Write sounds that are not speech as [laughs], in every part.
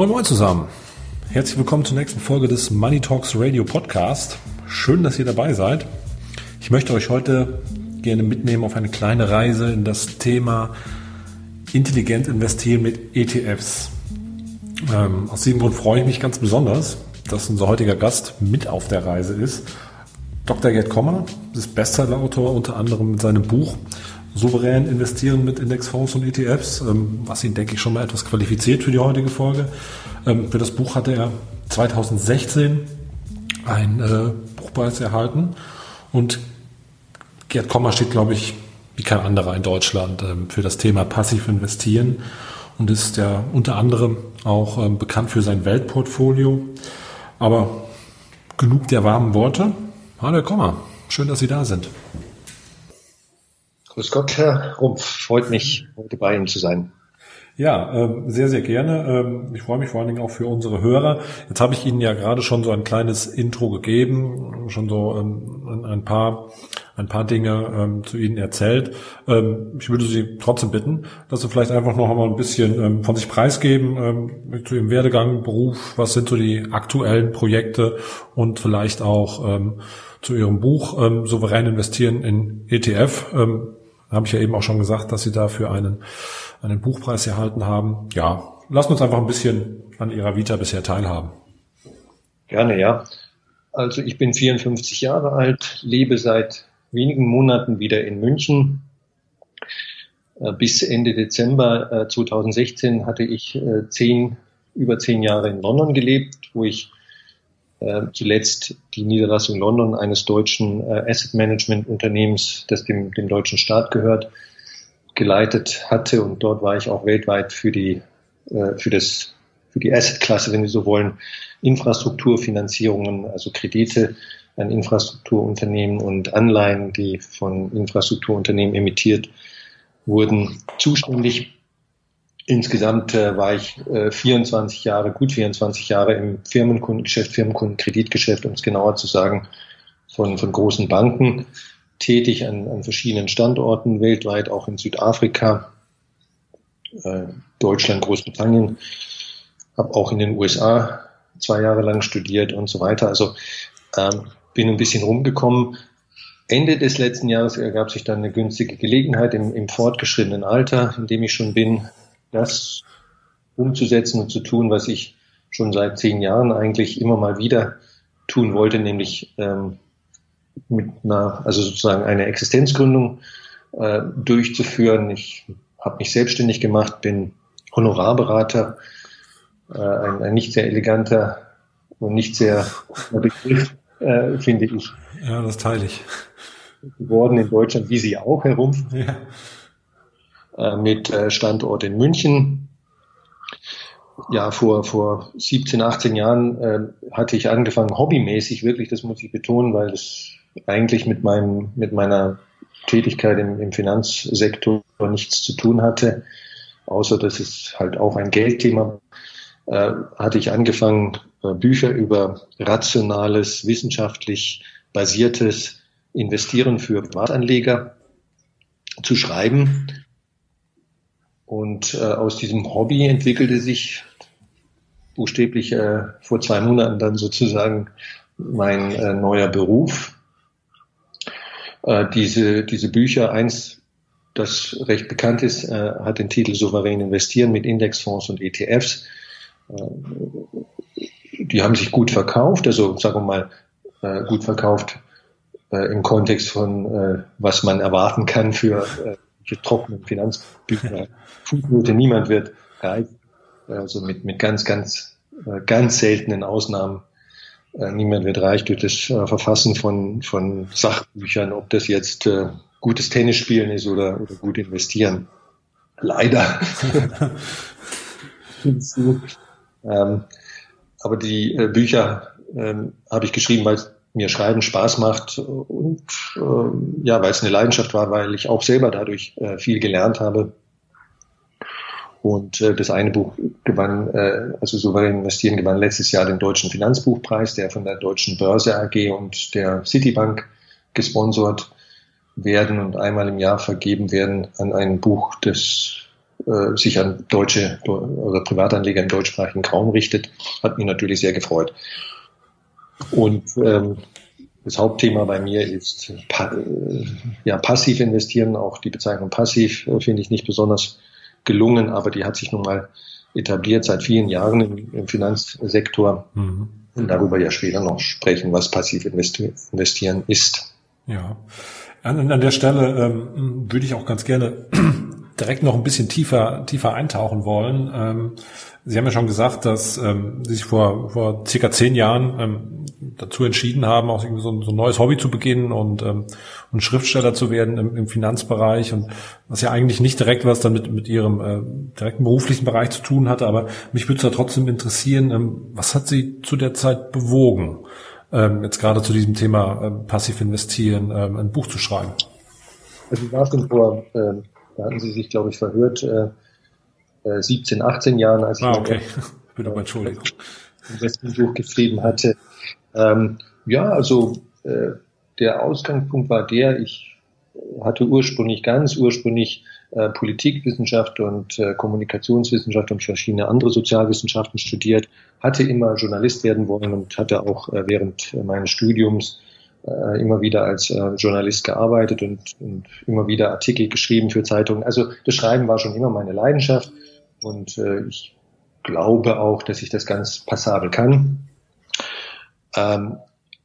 Moin Moin zusammen. Herzlich willkommen zur nächsten Folge des Money Talks Radio Podcast. Schön, dass ihr dabei seid. Ich möchte euch heute gerne mitnehmen auf eine kleine Reise in das Thema intelligent investieren mit ETFs. Ähm, aus diesem Grund freue ich mich ganz besonders, dass unser heutiger Gast mit auf der Reise ist. Dr. Gerd Kommer ist Bestsellerautor unter anderem mit seinem Buch souverän investieren mit Indexfonds und ETFs, ähm, was ihn, denke ich, schon mal etwas qualifiziert für die heutige Folge. Ähm, für das Buch hatte er 2016 einen äh, Buchpreis erhalten und Gerd Kommer steht, glaube ich, wie kein anderer in Deutschland ähm, für das Thema passiv investieren und ist ja unter anderem auch bekannt für sein Weltportfolio. Aber genug der warmen Worte. Hallo Kommer, schön, dass Sie da sind. Grüß Gott, Herr Rumpf. Freut mich, heute bei Ihnen zu sein. Ja, ähm, sehr, sehr gerne. Ähm, ich freue mich vor allen Dingen auch für unsere Hörer. Jetzt habe ich Ihnen ja gerade schon so ein kleines Intro gegeben, schon so ähm, ein paar, ein paar Dinge zu Ihnen erzählt. Ich würde Sie trotzdem bitten, dass Sie vielleicht einfach noch einmal ein bisschen von sich preisgeben, zu Ihrem Werdegang, Beruf, was sind so die aktuellen Projekte und vielleicht auch zu Ihrem Buch Souverän investieren in ETF habe ich ja eben auch schon gesagt, dass Sie dafür einen, einen Buchpreis erhalten haben. Ja, lassen uns einfach ein bisschen an Ihrer Vita bisher teilhaben. Gerne, ja. Also ich bin 54 Jahre alt, lebe seit wenigen Monaten wieder in München. Äh, bis Ende Dezember 2016 äh, hatte ich äh, zehn, über zehn Jahre in London gelebt, wo ich zuletzt die Niederlassung London eines deutschen äh, Asset Management Unternehmens, das dem, dem deutschen Staat gehört, geleitet hatte und dort war ich auch weltweit für die äh, für das für die Asset-Klasse, wenn Sie so wollen, Infrastrukturfinanzierungen, also Kredite an Infrastrukturunternehmen und Anleihen, die von Infrastrukturunternehmen emittiert wurden, zuständig. Insgesamt äh, war ich äh, 24 Jahre, gut 24 Jahre im Firmenkundengeschäft, Firmenkundenkreditgeschäft, um es genauer zu sagen, von, von großen Banken tätig an, an verschiedenen Standorten weltweit, auch in Südafrika, äh, Deutschland, Großbritannien, habe auch in den USA zwei Jahre lang studiert und so weiter. Also ähm, bin ein bisschen rumgekommen. Ende des letzten Jahres ergab sich dann eine günstige Gelegenheit im, im fortgeschrittenen Alter, in dem ich schon bin, das umzusetzen und zu tun, was ich schon seit zehn Jahren eigentlich immer mal wieder tun wollte, nämlich ähm, mit einer, also sozusagen eine Existenzgründung äh, durchzuführen. Ich habe mich selbstständig gemacht, bin Honorarberater, äh, ein, ein nicht sehr eleganter und nicht sehr Begriff, äh, finde ich. Ja, das teile ich. Geworden in Deutschland, wie Sie auch herum. Ja. Äh, mit äh, Standort in München. Ja, vor, vor 17, 18 Jahren äh, hatte ich angefangen, hobbymäßig wirklich, das muss ich betonen, weil es eigentlich mit meinem, mit meiner Tätigkeit im, im Finanzsektor nichts zu tun hatte, außer dass es halt auch ein Geldthema äh, hatte ich angefangen, äh, Bücher über rationales, wissenschaftlich basiertes Investieren für Privatanleger zu schreiben. Und äh, aus diesem Hobby entwickelte sich buchstäblich äh, vor zwei Monaten dann sozusagen mein äh, neuer Beruf. Äh, diese, diese Bücher, eins, das recht bekannt ist, äh, hat den Titel Souverän investieren mit Indexfonds und ETFs. Äh, die haben sich gut verkauft, also sagen wir mal äh, gut verkauft äh, im Kontext von, äh, was man erwarten kann für trockenen Finanzbücher. [laughs] Fußnote, niemand wird reich. Also mit, mit ganz, ganz, äh, ganz seltenen Ausnahmen. Äh, niemand wird reich durch das äh, Verfassen von, von Sachbüchern, ob das jetzt gutes Tennisspielen ist oder, oder gut investieren. Leider. [laughs] ähm, aber die Bücher ähm, habe ich geschrieben, weil mir Schreiben Spaß macht und äh, ja, weil es eine Leidenschaft war, weil ich auch selber dadurch äh, viel gelernt habe. Und äh, das eine Buch gewann, äh, also souverän investieren, gewann letztes Jahr den Deutschen Finanzbuchpreis, der von der Deutschen Börse AG und der Citibank gesponsert werden und einmal im Jahr vergeben werden an ein Buch, das äh, sich an deutsche oder Privatanleger im deutschsprachigen Raum richtet, hat mich natürlich sehr gefreut. Und ähm, das Hauptthema bei mir ist pa äh, ja, passiv investieren. Auch die Bezeichnung passiv äh, finde ich nicht besonders gelungen, aber die hat sich nun mal etabliert seit vielen Jahren im, im Finanzsektor. Mhm. Und darüber ja später noch sprechen, was passiv investieren ist. Ja, an, an der Stelle ähm, würde ich auch ganz gerne [clears throat] direkt noch ein bisschen tiefer, tiefer eintauchen wollen. Ähm, Sie haben ja schon gesagt, dass ähm, Sie sich vor, vor circa zehn Jahren ähm, dazu entschieden haben, auch irgendwie so ein, so ein neues Hobby zu beginnen und, ähm, und Schriftsteller zu werden im, im Finanzbereich und was ja eigentlich nicht direkt was damit mit Ihrem äh, direkten beruflichen Bereich zu tun hatte, aber mich würde es ja trotzdem interessieren, ähm, was hat Sie zu der Zeit bewogen, ähm, jetzt gerade zu diesem Thema äh, passiv investieren, ähm, ein Buch zu schreiben? Also ich war schon vor, äh, da hatten Sie sich, glaube ich, verhört, äh, 17, äh, 18 Jahren, als ah, okay. ich [laughs] bin aber Entschuldigung. Investmentbuch geschrieben hatte. Ähm, ja, also äh, der Ausgangspunkt war der, ich hatte ursprünglich ganz ursprünglich äh, Politikwissenschaft und äh, Kommunikationswissenschaft und verschiedene andere Sozialwissenschaften studiert, hatte immer Journalist werden wollen und hatte auch äh, während meines Studiums äh, immer wieder als äh, Journalist gearbeitet und, und immer wieder Artikel geschrieben für Zeitungen. Also das Schreiben war schon immer meine Leidenschaft und äh, ich glaube auch, dass ich das ganz passabel kann. Ähm,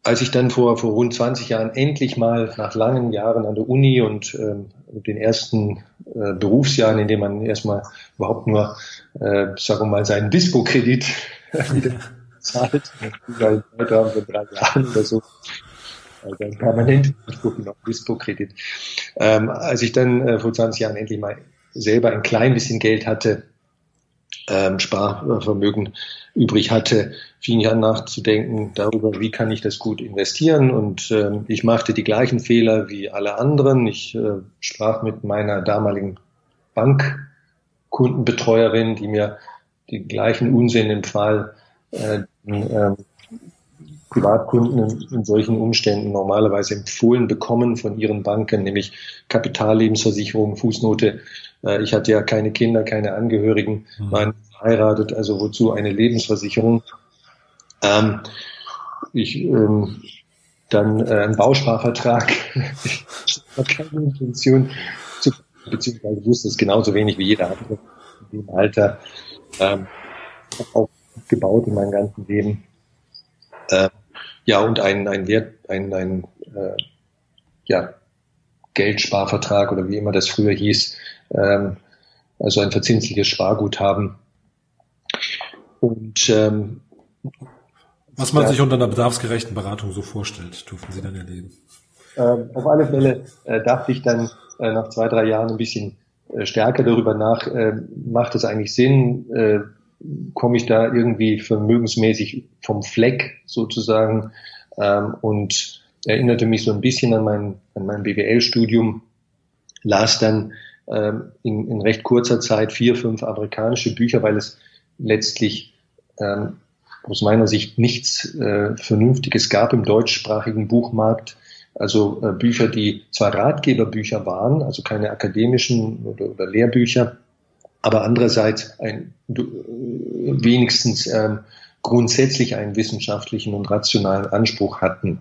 als ich dann vor, vor rund 20 Jahren endlich mal nach langen Jahren an der Uni und ähm, den ersten äh, Berufsjahren, in dem man erstmal überhaupt nur, äh, sagen wir mal, seinen Dispo-Kredit [laughs] zahlt, weil heute haben wir drei Jahren oder so, also permanent Anspruch auf Dispo-Kredit. Ähm, als ich dann äh, vor 20 Jahren endlich mal selber ein klein bisschen Geld hatte, ähm, Sparvermögen übrig hatte, fing ich an nachzudenken darüber, wie kann ich das gut investieren. Und ähm, ich machte die gleichen Fehler wie alle anderen. Ich äh, sprach mit meiner damaligen Bankkundenbetreuerin, die mir die gleichen Unsinn empfahl, äh, äh, Privatkunden in, in, solchen Umständen normalerweise empfohlen bekommen von ihren Banken, nämlich Kapitallebensversicherung, Fußnote. Äh, ich hatte ja keine Kinder, keine Angehörigen, mhm. waren verheiratet, also wozu eine Lebensversicherung. Ähm, ich ähm, dann äh, ein Bausparvertrag. [laughs] ich habe keine Intention zu, beziehungsweise wusste es genauso wenig wie jeder andere in dem Alter ähm, aufgebaut in meinem ganzen Leben. Äh, ja, und ein, ein Wert, ein, ein äh, ja, Geldsparvertrag oder wie immer das früher hieß, ähm, also ein verzinsliches Sparguthaben. Und ähm, was man ja, sich unter einer bedarfsgerechten Beratung so vorstellt, durften Sie dann erleben. Ähm, auf alle Fälle äh, dachte ich dann äh, nach zwei, drei Jahren ein bisschen äh, stärker darüber nach, äh, macht es eigentlich Sinn, äh, komme ich da irgendwie vermögensmäßig vom Fleck sozusagen ähm, und erinnerte mich so ein bisschen an mein, an mein BWL-Studium, las dann ähm, in, in recht kurzer Zeit vier, fünf amerikanische Bücher, weil es letztlich ähm, aus meiner Sicht nichts äh, Vernünftiges gab im deutschsprachigen Buchmarkt. Also äh, Bücher, die zwar Ratgeberbücher waren, also keine akademischen oder, oder Lehrbücher, aber andererseits ein, äh, wenigstens ähm, grundsätzlich einen wissenschaftlichen und rationalen Anspruch hatten.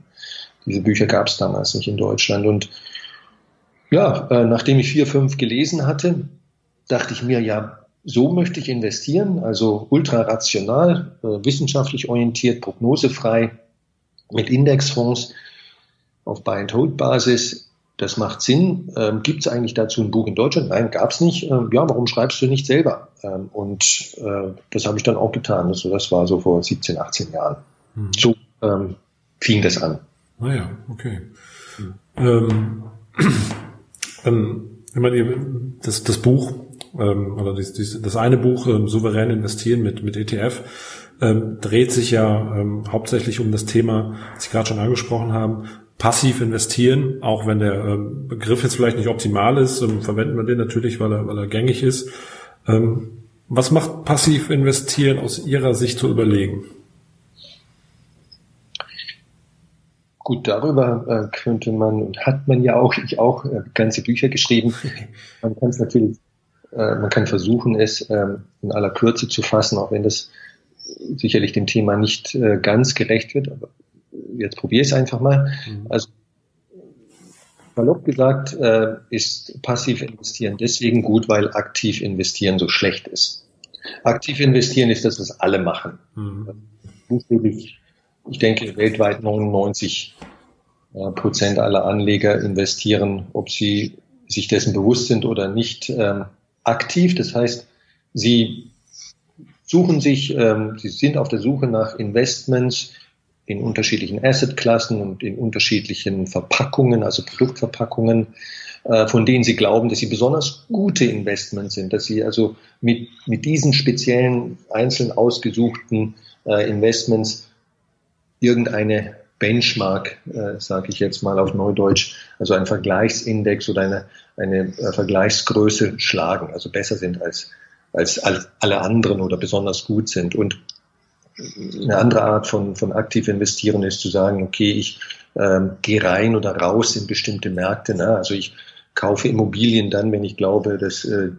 Diese Bücher gab es damals nicht in Deutschland. Und ja, äh, nachdem ich vier, fünf gelesen hatte, dachte ich mir, ja, so möchte ich investieren, also ultra rational, äh, wissenschaftlich orientiert, prognosefrei, mit Indexfonds auf Buy-and-Hold-Basis. Das macht Sinn. Ähm, Gibt es eigentlich dazu ein Buch in Deutschland? Nein, gab es nicht. Ähm, ja, warum schreibst du nicht selber? Ähm, und äh, das habe ich dann auch getan. Also das war so vor 17, 18 Jahren. Hm. So ähm, fing das an. Naja, ah okay. Hm. [clears throat] Ich meine, das, das Buch ähm, oder dies, das eine Buch ähm, souverän investieren mit mit ETF dreht sich ja hauptsächlich um das Thema, das Sie gerade schon angesprochen haben, passiv investieren, auch wenn der ähm, Begriff jetzt vielleicht nicht optimal ist, ähm, verwenden wir den natürlich, weil er, weil er gängig ist. Ähm, was macht passiv investieren aus Ihrer Sicht zu überlegen? Gut, darüber äh, könnte man und hat man ja auch, ich auch, äh, ganze Bücher geschrieben. [laughs] Man kann es natürlich äh, man kann versuchen, es in aller Kürze zu fassen, auch wenn das sicherlich dem Thema nicht ganz gerecht wird. Aber jetzt probiere ich es einfach mal. Mhm. Also Salopp gesagt, äh, ist passiv investieren deswegen gut, weil aktiv investieren so schlecht ist. Aktiv investieren ist das, was alle machen. Mhm. Ich denke, weltweit 99 äh, Prozent aller Anleger investieren, ob sie sich dessen bewusst sind oder nicht, ähm, aktiv. Das heißt, sie suchen sich, ähm, sie sind auf der Suche nach Investments in unterschiedlichen Assetklassen und in unterschiedlichen Verpackungen, also Produktverpackungen, äh, von denen sie glauben, dass sie besonders gute Investments sind, dass sie also mit, mit diesen speziellen, einzeln ausgesuchten äh, Investments irgendeine Benchmark, äh, sage ich jetzt mal auf Neudeutsch, also ein Vergleichsindex oder eine, eine äh, Vergleichsgröße schlagen, also besser sind als, als alle anderen oder besonders gut sind. Und eine andere Art von, von aktiv investieren ist zu sagen, okay, ich ähm, gehe rein oder raus in bestimmte Märkte. Ne? Also ich kaufe Immobilien dann, wenn ich glaube, dass äh,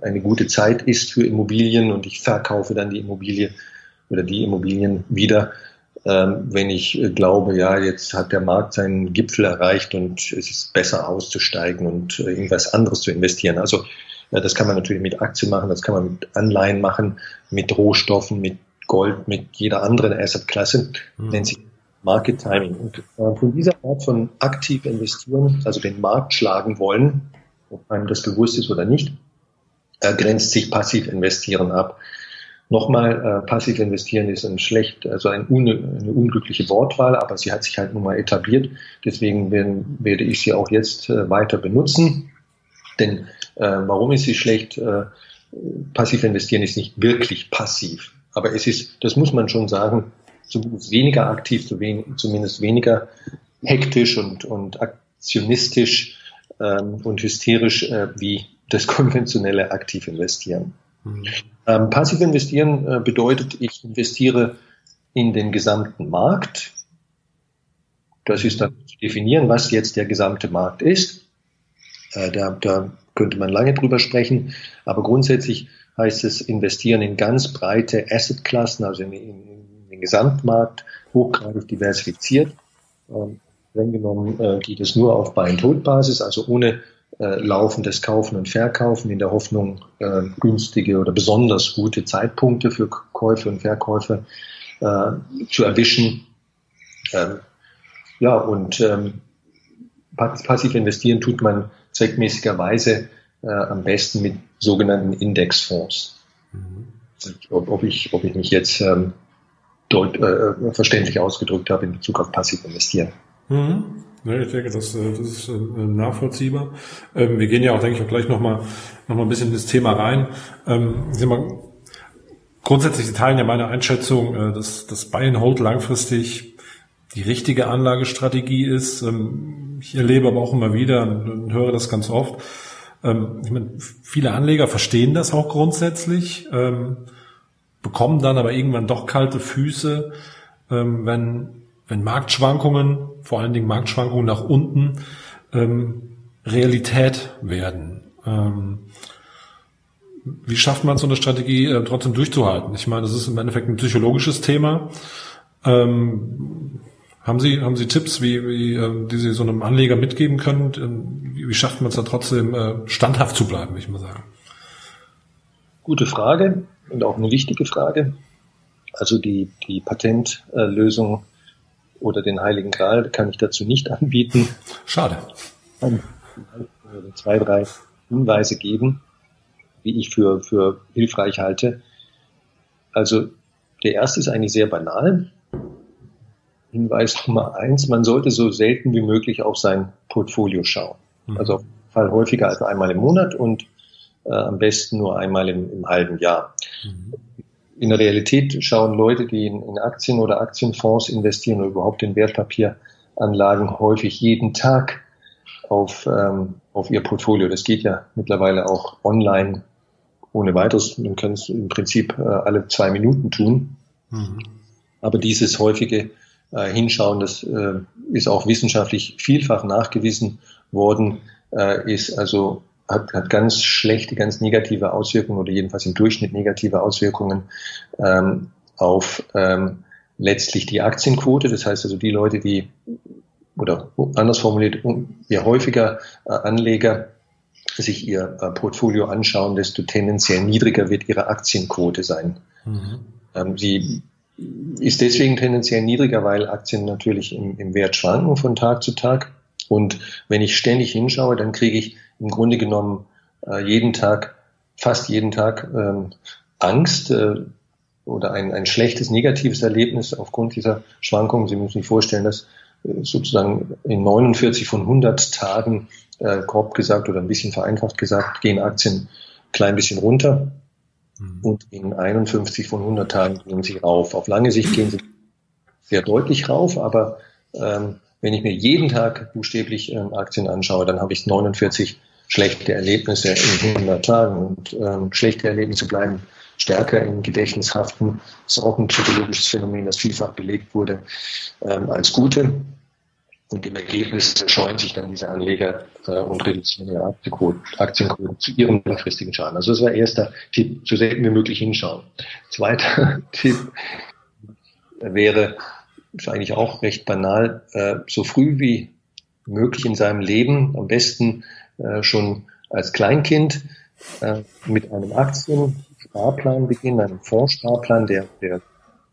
eine gute Zeit ist für Immobilien und ich verkaufe dann die Immobilie oder die Immobilien wieder, ähm, wenn ich äh, glaube, ja, jetzt hat der Markt seinen Gipfel erreicht und es ist besser auszusteigen und äh, irgendwas anderes zu investieren. Also ja, das kann man natürlich mit Aktien machen, das kann man mit Anleihen machen, mit Rohstoffen, mit Gold, mit jeder anderen Assetklasse, mhm. nennt sich Market Timing. Und äh, von dieser Art von aktiv investieren, also den Markt schlagen wollen, ob einem das bewusst ist oder nicht, äh, grenzt sich passiv investieren ab. Nochmal, äh, passiv investieren ist ein schlecht, also ein un, eine unglückliche Wortwahl, aber sie hat sich halt nun mal etabliert. Deswegen werden, werde ich sie auch jetzt äh, weiter benutzen. Denn äh, warum ist sie schlecht? Äh, passiv investieren ist nicht wirklich passiv. Aber es ist, das muss man schon sagen, zumindest weniger aktiv, zumindest weniger hektisch und, und aktionistisch ähm, und hysterisch äh, wie das [laughs] konventionelle aktiv investieren. Mhm. Ähm, passiv investieren äh, bedeutet, ich investiere in den gesamten Markt. Das ist dann zu definieren, was jetzt der gesamte Markt ist. Äh, da, da könnte man lange drüber sprechen, aber grundsätzlich heißt es investieren in ganz breite Assetklassen, also in, in, in den Gesamtmarkt, hochgradig diversifiziert. Ähm, genommen äh, geht es nur auf Buy-and-Hold-Basis, also ohne äh, laufendes Kaufen und Verkaufen in der Hoffnung, äh, günstige oder besonders gute Zeitpunkte für Käufe und Verkäufe äh, zu erwischen. Ähm, ja, und ähm, passiv investieren tut man zweckmäßigerweise äh, am besten mit sogenannten Indexfonds. Mhm. Ob, ob, ich, ob ich mich jetzt ähm, dort, äh, verständlich ausgedrückt habe in Bezug auf passiv investieren. Mhm. Ja, ich denke, das, äh, das ist äh, nachvollziehbar. Ähm, wir gehen ja auch, denke ich, auch gleich nochmal noch mal ein bisschen in das Thema rein. Ähm, mal, grundsätzlich teilen ja meine Einschätzung, äh, dass das Buy and Hold langfristig die richtige Anlagestrategie ist. Ähm, ich erlebe aber auch immer wieder und höre das ganz oft. Ich meine, viele Anleger verstehen das auch grundsätzlich, bekommen dann aber irgendwann doch kalte Füße, wenn wenn Marktschwankungen, vor allen Dingen Marktschwankungen nach unten, ähm, Realität werden. Ähm, wie schafft man so eine Strategie äh, trotzdem durchzuhalten? Ich meine, das ist im Endeffekt ein psychologisches Thema. Ähm, haben Sie, haben Sie Tipps, wie, wie, äh, die Sie so einem Anleger mitgeben können? Ähm, wie, schafft man es da trotzdem äh, standhaft zu bleiben, ich mal sagen? Gute Frage und auch eine wichtige Frage. Also die, die Patentlösung oder den Heiligen Gral kann ich dazu nicht anbieten. Schade. Zwei, drei Hinweise geben, wie ich für, für hilfreich halte. Also der erste ist eigentlich sehr banal. Hinweis Nummer eins, man sollte so selten wie möglich auf sein Portfolio schauen. Mhm. Also auf jeden Fall häufiger als einmal im Monat und äh, am besten nur einmal im, im halben Jahr. Mhm in der Realität schauen Leute, die in, in Aktien oder Aktienfonds investieren oder überhaupt in Wertpapieranlagen häufig jeden Tag auf, ähm, auf ihr Portfolio. Das geht ja mittlerweile auch online ohne weiteres. Man kann es im Prinzip äh, alle zwei Minuten tun. Mhm. Aber dieses häufige äh, Hinschauen, das äh, ist auch wissenschaftlich vielfach nachgewiesen worden, äh, ist also hat, hat ganz schlechte, ganz negative Auswirkungen oder jedenfalls im Durchschnitt negative Auswirkungen ähm, auf ähm, letztlich die Aktienquote. Das heißt also die Leute, die oder anders formuliert, je häufiger äh, Anleger sich ihr äh, Portfolio anschauen, desto tendenziell niedriger wird ihre Aktienquote sein. Mhm. Ähm, sie ist deswegen tendenziell niedriger, weil Aktien natürlich im, im Wert schwanken von Tag zu Tag. Und wenn ich ständig hinschaue, dann kriege ich im Grunde genommen äh, jeden Tag, fast jeden Tag ähm, Angst äh, oder ein, ein schlechtes, negatives Erlebnis aufgrund dieser Schwankungen. Sie müssen sich vorstellen, dass äh, sozusagen in 49 von 100 Tagen, äh, grob gesagt oder ein bisschen vereinfacht gesagt, gehen Aktien klein bisschen runter. Mhm. Und in 51 von 100 Tagen gehen sie rauf. Auf lange Sicht gehen sie sehr deutlich rauf, aber ähm, wenn ich mir jeden Tag buchstäblich ähm, Aktien anschaue, dann habe ich 49 schlechte Erlebnisse in 100 Tagen. Und ähm, schlechte Erlebnisse bleiben stärker im Gedächtnis haften. Das ist auch ein psychologisches Phänomen, das vielfach belegt wurde ähm, als gute. Und im Ergebnis scheuen sich dann diese Anleger äh, und reduzieren ihre Aktienquote zu ihrem langfristigen Schaden. Also das war erster Tipp, so selten wie möglich hinschauen. Zweiter [laughs] Tipp wäre, ist eigentlich auch recht banal, äh, so früh wie möglich in seinem Leben, am besten äh, schon als Kleinkind, äh, mit einem Aktiensparplan beginnen, einem Fondssparplan, der, der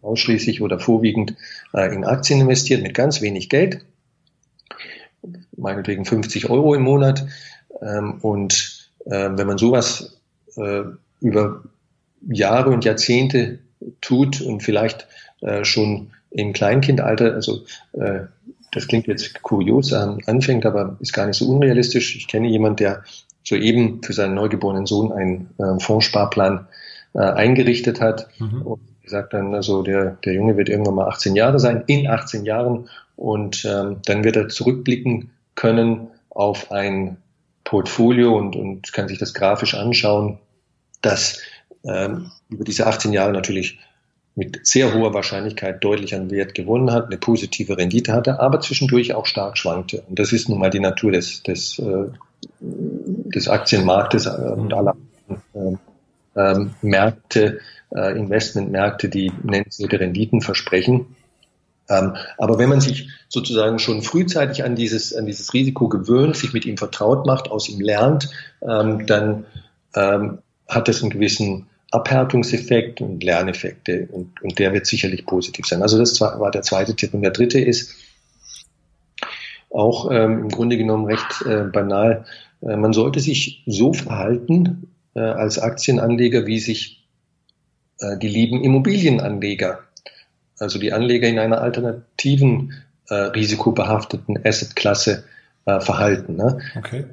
ausschließlich oder vorwiegend äh, in Aktien investiert, mit ganz wenig Geld meinetwegen 50 Euro im Monat. Ähm, und äh, wenn man sowas äh, über Jahre und Jahrzehnte tut und vielleicht äh, schon im Kleinkindalter, also äh, das klingt jetzt kurios, ähm, anfängt, aber ist gar nicht so unrealistisch. Ich kenne jemanden, der soeben für seinen neugeborenen Sohn einen äh, Fondssparplan äh, eingerichtet hat mhm. und gesagt dann, also der, der Junge wird irgendwann mal 18 Jahre sein, in 18 Jahren und ähm, dann wird er zurückblicken können auf ein Portfolio und, und kann sich das grafisch anschauen, das ähm, über diese 18 Jahre natürlich mit sehr hoher Wahrscheinlichkeit deutlich an Wert gewonnen hat, eine positive Rendite hatte, aber zwischendurch auch stark schwankte. Und das ist nun mal die Natur des, des, äh, des Aktienmarktes äh, und aller äh, äh, Märkte, äh, Investmentmärkte, die nennenswerte Renditen versprechen. Ähm, aber wenn man sich sozusagen schon frühzeitig an dieses, an dieses Risiko gewöhnt, sich mit ihm vertraut macht, aus ihm lernt, ähm, dann ähm, hat das einen gewissen Abhärtungseffekt und Lerneffekte und, und der wird sicherlich positiv sein. Also das war der zweite Tipp. Und der dritte ist auch im Grunde genommen recht äh, banal. Äh, man sollte sich so verhalten äh, als Aktienanleger, wie sich die lieben Immobilienanleger also die Anleger in einer alternativen äh, risikobehafteten Assetklasse äh, verhalten. Ne? Okay.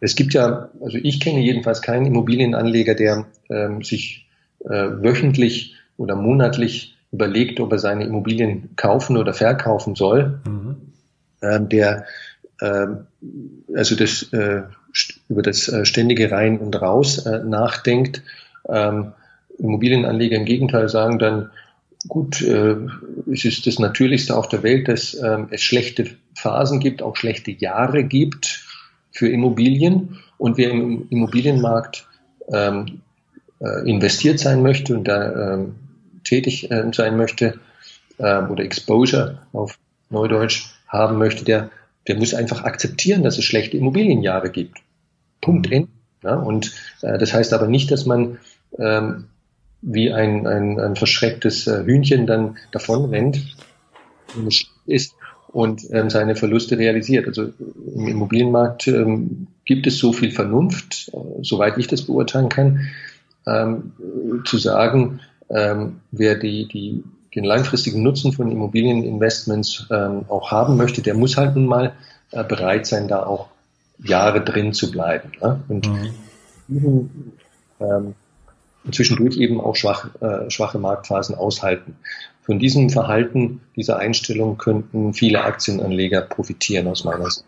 Es gibt ja, also ich kenne jedenfalls keinen Immobilienanleger, der ähm, sich äh, wöchentlich oder monatlich überlegt, ob er seine Immobilien kaufen oder verkaufen soll, mhm. ähm, der ähm, also das äh, über das äh, ständige Rein und Raus äh, nachdenkt. Ähm, Immobilienanleger im Gegenteil sagen dann, Gut, äh, es ist das Natürlichste auf der Welt, dass äh, es schlechte Phasen gibt, auch schlechte Jahre gibt für Immobilien. Und wer im Immobilienmarkt ähm, äh, investiert sein möchte und da ähm, tätig äh, sein möchte äh, oder Exposure auf Neudeutsch haben möchte, der, der muss einfach akzeptieren, dass es schlechte Immobilienjahre gibt. Punkt. In. Ja, und äh, das heißt aber nicht, dass man ähm, wie ein, ein, ein verschrecktes äh, Hühnchen dann davon rennt ist und ähm, seine Verluste realisiert. Also im Immobilienmarkt ähm, gibt es so viel Vernunft, äh, soweit ich das beurteilen kann, ähm, zu sagen, ähm, wer die, die, den langfristigen Nutzen von Immobilieninvestments ähm, auch haben möchte, der muss halt nun mal äh, bereit sein, da auch Jahre drin zu bleiben. Ne? Und mhm. ähm, und zwischendurch eben auch schwach, äh, schwache Marktphasen aushalten. Von diesem Verhalten, dieser Einstellung könnten viele Aktienanleger profitieren aus meiner Sicht.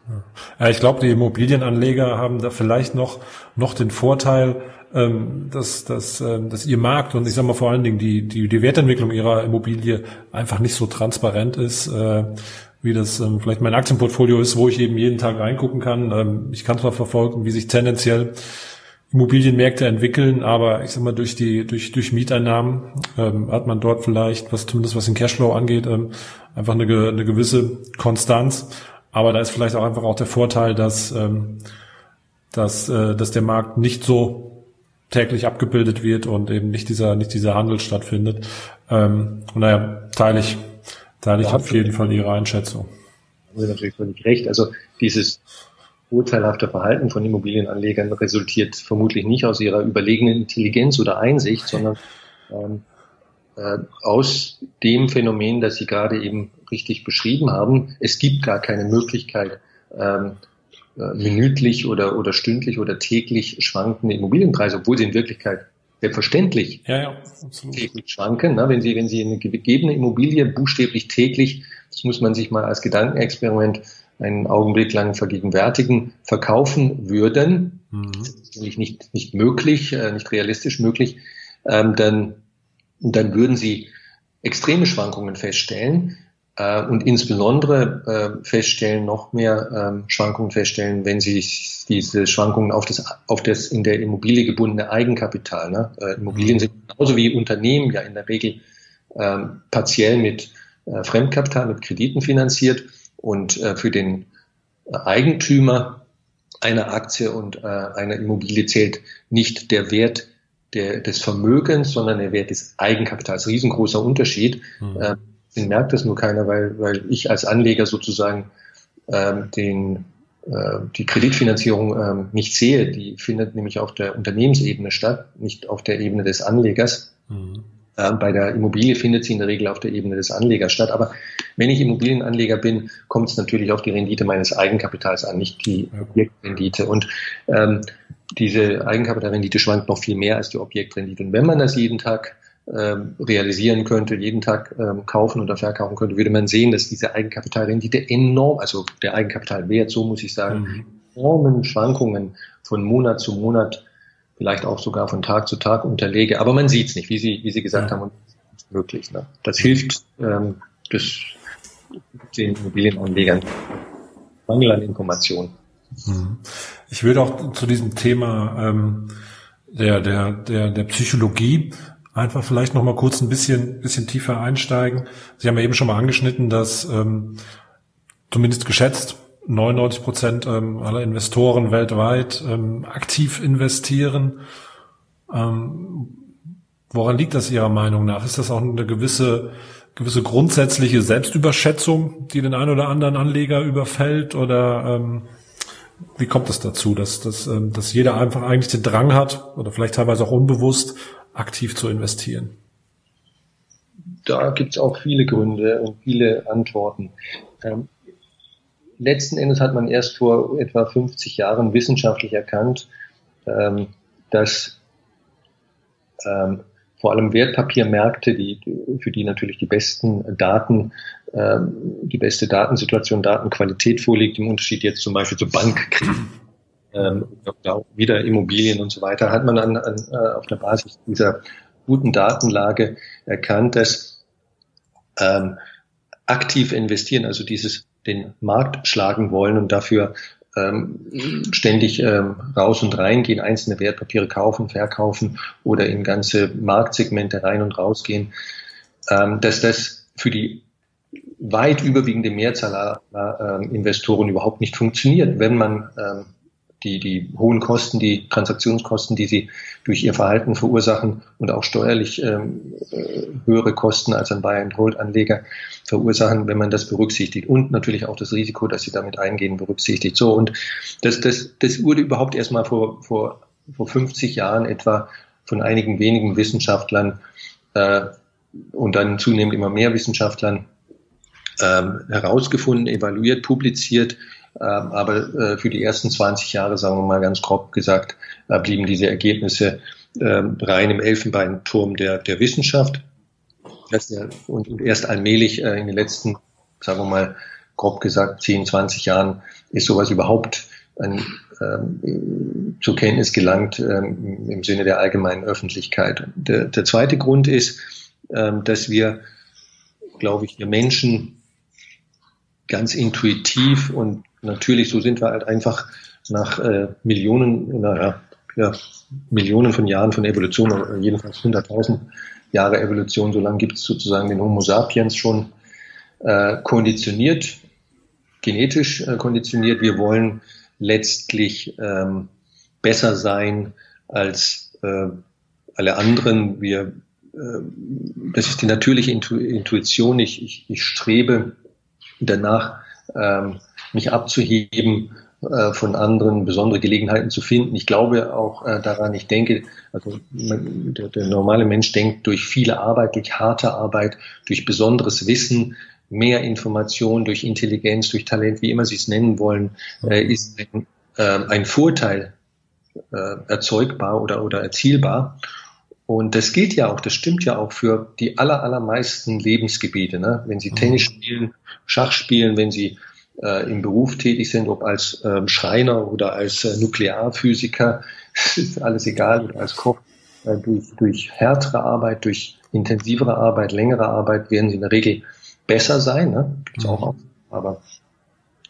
Ja, ich glaube, die Immobilienanleger haben da vielleicht noch, noch den Vorteil, ähm, dass, dass, ähm, dass ihr Markt und ich sage mal vor allen Dingen die, die, die Wertentwicklung ihrer Immobilie einfach nicht so transparent ist. Äh, wie das ähm, vielleicht mein Aktienportfolio ist, wo ich eben jeden Tag reingucken kann. Ähm, ich kann zwar verfolgen, wie sich tendenziell Immobilienmärkte entwickeln, aber ich sag mal, durch die, durch, durch Mieteinnahmen ähm, hat man dort vielleicht, was zumindest was den Cashflow angeht, ähm, einfach eine, eine gewisse Konstanz. Aber da ist vielleicht auch einfach auch der Vorteil, dass, ähm, dass, äh, dass der Markt nicht so täglich abgebildet wird und eben nicht dieser, nicht dieser Handel stattfindet. Ähm, und naja, teile ich Teile ich auf jeden Fall Ihre Einschätzung. Haben Sie natürlich völlig recht. Also dieses urteilhafte Verhalten von Immobilienanlegern resultiert vermutlich nicht aus ihrer überlegenen Intelligenz oder Einsicht, sondern ähm, äh, aus dem Phänomen, das Sie gerade eben richtig beschrieben haben. Es gibt gar keine Möglichkeit, ähm, äh, minütlich oder, oder stündlich oder täglich schwankende Immobilienpreise, obwohl sie in Wirklichkeit selbstverständlich ja, ja, täglich schwanken. Ne? Wenn Sie, wenn Sie eine gegebene Immobilie buchstäblich täglich, das muss man sich mal als Gedankenexperiment einen Augenblick lang vergegenwärtigen, verkaufen würden, mhm. das ist natürlich nicht, nicht möglich, äh, nicht realistisch möglich, ähm, dann, dann würden Sie extreme Schwankungen feststellen äh, und insbesondere äh, feststellen, noch mehr ähm, Schwankungen feststellen, wenn Sie diese Schwankungen auf das, auf das in der Immobilie gebundene Eigenkapital, ne? Immobilien sind genauso wie Unternehmen ja in der Regel ähm, partiell mit Fremdkapital, mit Krediten finanziert und äh, für den Eigentümer einer Aktie und äh, einer Immobilie zählt nicht der Wert der, des Vermögens, sondern der Wert des Eigenkapitals. Riesengroßer Unterschied. Mhm. Äh, merkt das nur keiner, weil, weil ich als Anleger sozusagen ähm, den, äh, die Kreditfinanzierung ähm, nicht sehe. Die findet nämlich auf der Unternehmensebene statt, nicht auf der Ebene des Anlegers. Mhm. Ähm, bei der Immobilie findet sie in der Regel auf der Ebene des Anlegers statt. Aber wenn ich Immobilienanleger bin, kommt es natürlich auf die Rendite meines Eigenkapitals an, nicht die Objektrendite. Und ähm, diese Eigenkapitalrendite schwankt noch viel mehr als die Objektrendite. Und wenn man das jeden Tag ähm, realisieren könnte, jeden Tag ähm, kaufen oder verkaufen könnte, würde man sehen, dass diese Eigenkapitalrendite enorm, also der Eigenkapitalwert, so muss ich sagen, mhm. enormen Schwankungen von Monat zu Monat, vielleicht auch sogar von Tag zu Tag unterlege. Aber man sieht es nicht, wie Sie, wie Sie gesagt ja. haben, und das ist möglich. Ne? Das hilft ähm, das, den Immobilienanlegern. Mangel an Informationen. Mhm. Ich würde auch zu diesem Thema ähm, der, der, der, der Psychologie einfach vielleicht noch mal kurz ein bisschen, bisschen tiefer einsteigen. Sie haben ja eben schon mal angeschnitten, dass ähm, zumindest geschätzt 99 Prozent ähm, aller Investoren weltweit ähm, aktiv investieren. Ähm, woran liegt das Ihrer Meinung nach? Ist das auch eine gewisse gewisse grundsätzliche Selbstüberschätzung, die den einen oder anderen Anleger überfällt? Oder ähm, wie kommt es dazu, dass, dass, ähm, dass jeder einfach eigentlich den Drang hat oder vielleicht teilweise auch unbewusst aktiv zu investieren? Da gibt es auch viele Gründe und viele Antworten. Ähm, letzten Endes hat man erst vor etwa 50 Jahren wissenschaftlich erkannt, ähm, dass ähm, vor allem Wertpapiermärkte, die, für die natürlich die besten Daten, ähm, die beste Datensituation, Datenqualität vorliegt, im Unterschied jetzt zum Beispiel zu Bankkrediten ähm, wieder Immobilien und so weiter, hat man an, an, äh, auf der Basis dieser guten Datenlage erkannt, dass ähm, aktiv investieren, also dieses den Markt schlagen wollen und dafür ähm, ständig ähm, raus und reingehen, einzelne Wertpapiere kaufen, verkaufen oder in ganze Marktsegmente rein und rausgehen, ähm, dass das für die weit überwiegende Mehrzahl aller ähm, Investoren überhaupt nicht funktioniert, wenn man ähm, die, die hohen Kosten, die Transaktionskosten, die sie durch ihr Verhalten verursachen und auch steuerlich ähm, äh, höhere Kosten als ein Buy-and-Hold-Anleger verursachen, wenn man das berücksichtigt und natürlich auch das Risiko, das sie damit eingehen, berücksichtigt. So und das, das, das wurde überhaupt erst mal vor, vor, vor 50 Jahren etwa von einigen wenigen Wissenschaftlern äh, und dann zunehmend immer mehr Wissenschaftlern ähm, herausgefunden, evaluiert, publiziert aber äh, für die ersten 20 Jahre, sagen wir mal ganz grob gesagt, äh, blieben diese Ergebnisse ähm, rein im Elfenbeinturm der, der Wissenschaft. Und erst allmählich äh, in den letzten, sagen wir mal, grob gesagt, 10, 20 Jahren ist sowas überhaupt ein, ähm, zur Kenntnis gelangt ähm, im Sinne der allgemeinen Öffentlichkeit. Der, der zweite Grund ist, ähm, dass wir, glaube ich, wir Menschen ganz intuitiv und natürlich, so sind wir halt einfach nach äh, Millionen, naja, ja, Millionen von Jahren von Evolution, oder jedenfalls 100.000 Jahre Evolution, so lange gibt es sozusagen den Homo sapiens schon äh, konditioniert, genetisch äh, konditioniert. Wir wollen letztlich ähm, besser sein als äh, alle anderen. Wir, äh, das ist die natürliche Intu Intuition. Ich, ich, ich strebe danach, ähm, mich abzuheben äh, von anderen, besondere Gelegenheiten zu finden. Ich glaube auch äh, daran, ich denke, also man, der, der normale Mensch denkt durch viele Arbeit, durch harte Arbeit, durch besonderes Wissen, mehr Information, durch Intelligenz, durch Talent, wie immer Sie es nennen wollen, äh, ist ein, äh, ein Vorteil äh, erzeugbar oder, oder erzielbar. Und das gilt ja auch, das stimmt ja auch für die aller, allermeisten Lebensgebiete. Ne? Wenn Sie Tennis spielen, Schach spielen, wenn Sie äh, im Beruf tätig sind, ob als ähm, Schreiner oder als äh, Nuklearphysiker, [laughs] ist alles egal, oder als Koch, äh, durch, durch härtere Arbeit, durch intensivere Arbeit, längere Arbeit werden sie in der Regel besser sein. Ne? Gibt's mhm. auch, aber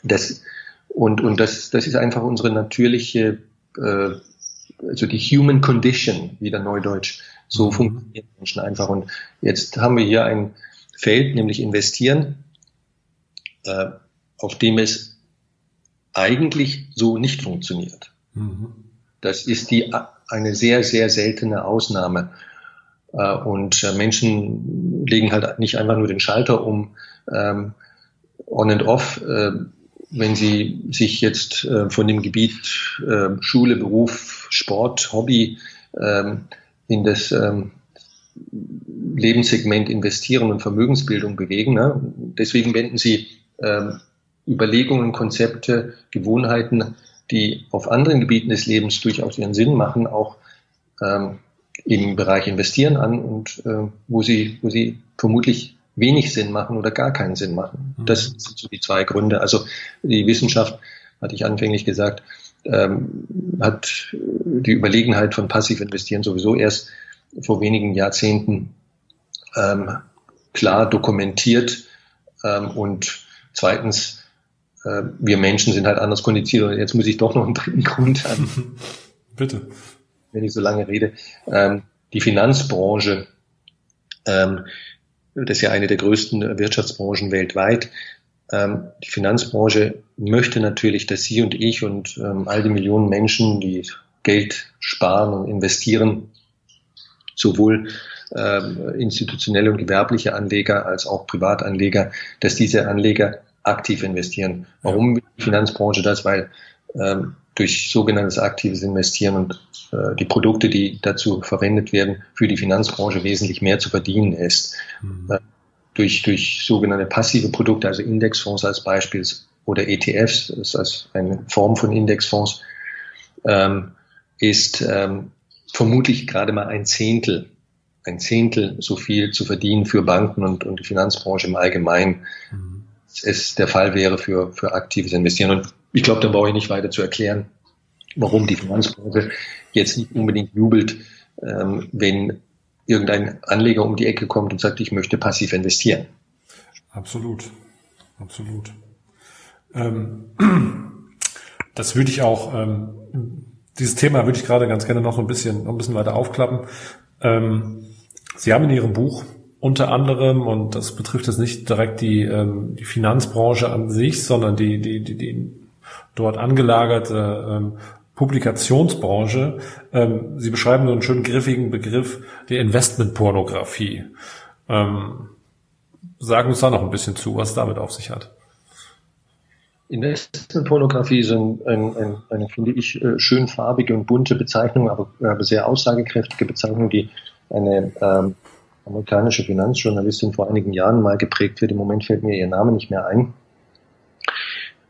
das und und das das ist einfach unsere natürliche, äh, also die Human Condition, wieder Neudeutsch. So mhm. funktionieren Menschen einfach. Und jetzt haben wir hier ein Feld, nämlich investieren. Äh, auf dem es eigentlich so nicht funktioniert. Mhm. Das ist die, eine sehr, sehr seltene Ausnahme. Äh, und äh, Menschen legen halt nicht einfach nur den Schalter um, ähm, on and off, äh, wenn sie sich jetzt von dem Gebiet Schule, Beruf, Sport, Hobby ähm, in das ähm, Lebenssegment investieren und Vermögensbildung bewegen. Ne? Deswegen wenden sie Überlegungen, Konzepte, Gewohnheiten, die auf anderen Gebieten des Lebens durchaus ihren Sinn machen, auch ähm, im Bereich Investieren an und äh, wo sie, wo sie vermutlich wenig Sinn machen oder gar keinen Sinn machen. Mhm. Das sind so die zwei Gründe. Also die Wissenschaft, hatte ich anfänglich gesagt, ähm, hat die Überlegenheit von passiv investieren sowieso erst vor wenigen Jahrzehnten ähm, klar dokumentiert ähm, und zweitens äh, wir Menschen sind halt anders kondiziert. Und jetzt muss ich doch noch einen dritten Grund an. [laughs] Bitte. Wenn ich so lange rede. Ähm, die Finanzbranche, ähm, das ist ja eine der größten Wirtschaftsbranchen weltweit. Ähm, die Finanzbranche möchte natürlich, dass Sie und ich und ähm, all die Millionen Menschen, die Geld sparen und investieren, sowohl ähm, institutionelle und gewerbliche Anleger als auch Privatanleger, dass diese Anleger aktiv investieren. Warum die Finanzbranche das? Weil ähm, durch sogenanntes aktives Investieren und äh, die Produkte, die dazu verwendet werden, für die Finanzbranche wesentlich mehr zu verdienen ist. Mhm. Äh, durch, durch sogenannte passive Produkte, also Indexfonds als Beispiel oder ETFs, das ist als eine Form von Indexfonds, ähm, ist ähm, vermutlich gerade mal ein Zehntel, ein Zehntel so viel zu verdienen für Banken und, und die Finanzbranche im Allgemeinen. Mhm es der Fall wäre für, für aktives Investieren. Und ich glaube, da brauche ich nicht weiter zu erklären, warum die Finanzbranche jetzt nicht unbedingt jubelt, ähm, wenn irgendein Anleger um die Ecke kommt und sagt, ich möchte passiv investieren. Absolut, absolut. Ähm, [clears throat] das würde ich auch, ähm, dieses Thema würde ich gerade ganz gerne noch ein bisschen, noch ein bisschen weiter aufklappen. Ähm, Sie haben in Ihrem Buch unter anderem, und das betrifft jetzt nicht direkt die, ähm, die Finanzbranche an sich, sondern die, die, die, die dort angelagerte ähm, Publikationsbranche. Ähm, Sie beschreiben so einen schönen griffigen Begriff der Investmentpornografie. Ähm, sagen uns da noch ein bisschen zu, was damit auf sich hat. Investmentpornografie ist ein, ein, ein, eine, finde ich, äh, schön farbige und bunte Bezeichnung, aber, aber sehr aussagekräftige Bezeichnung, die eine ähm, amerikanische Finanzjournalistin vor einigen Jahren mal geprägt wird. Im Moment fällt mir ihr Name nicht mehr ein.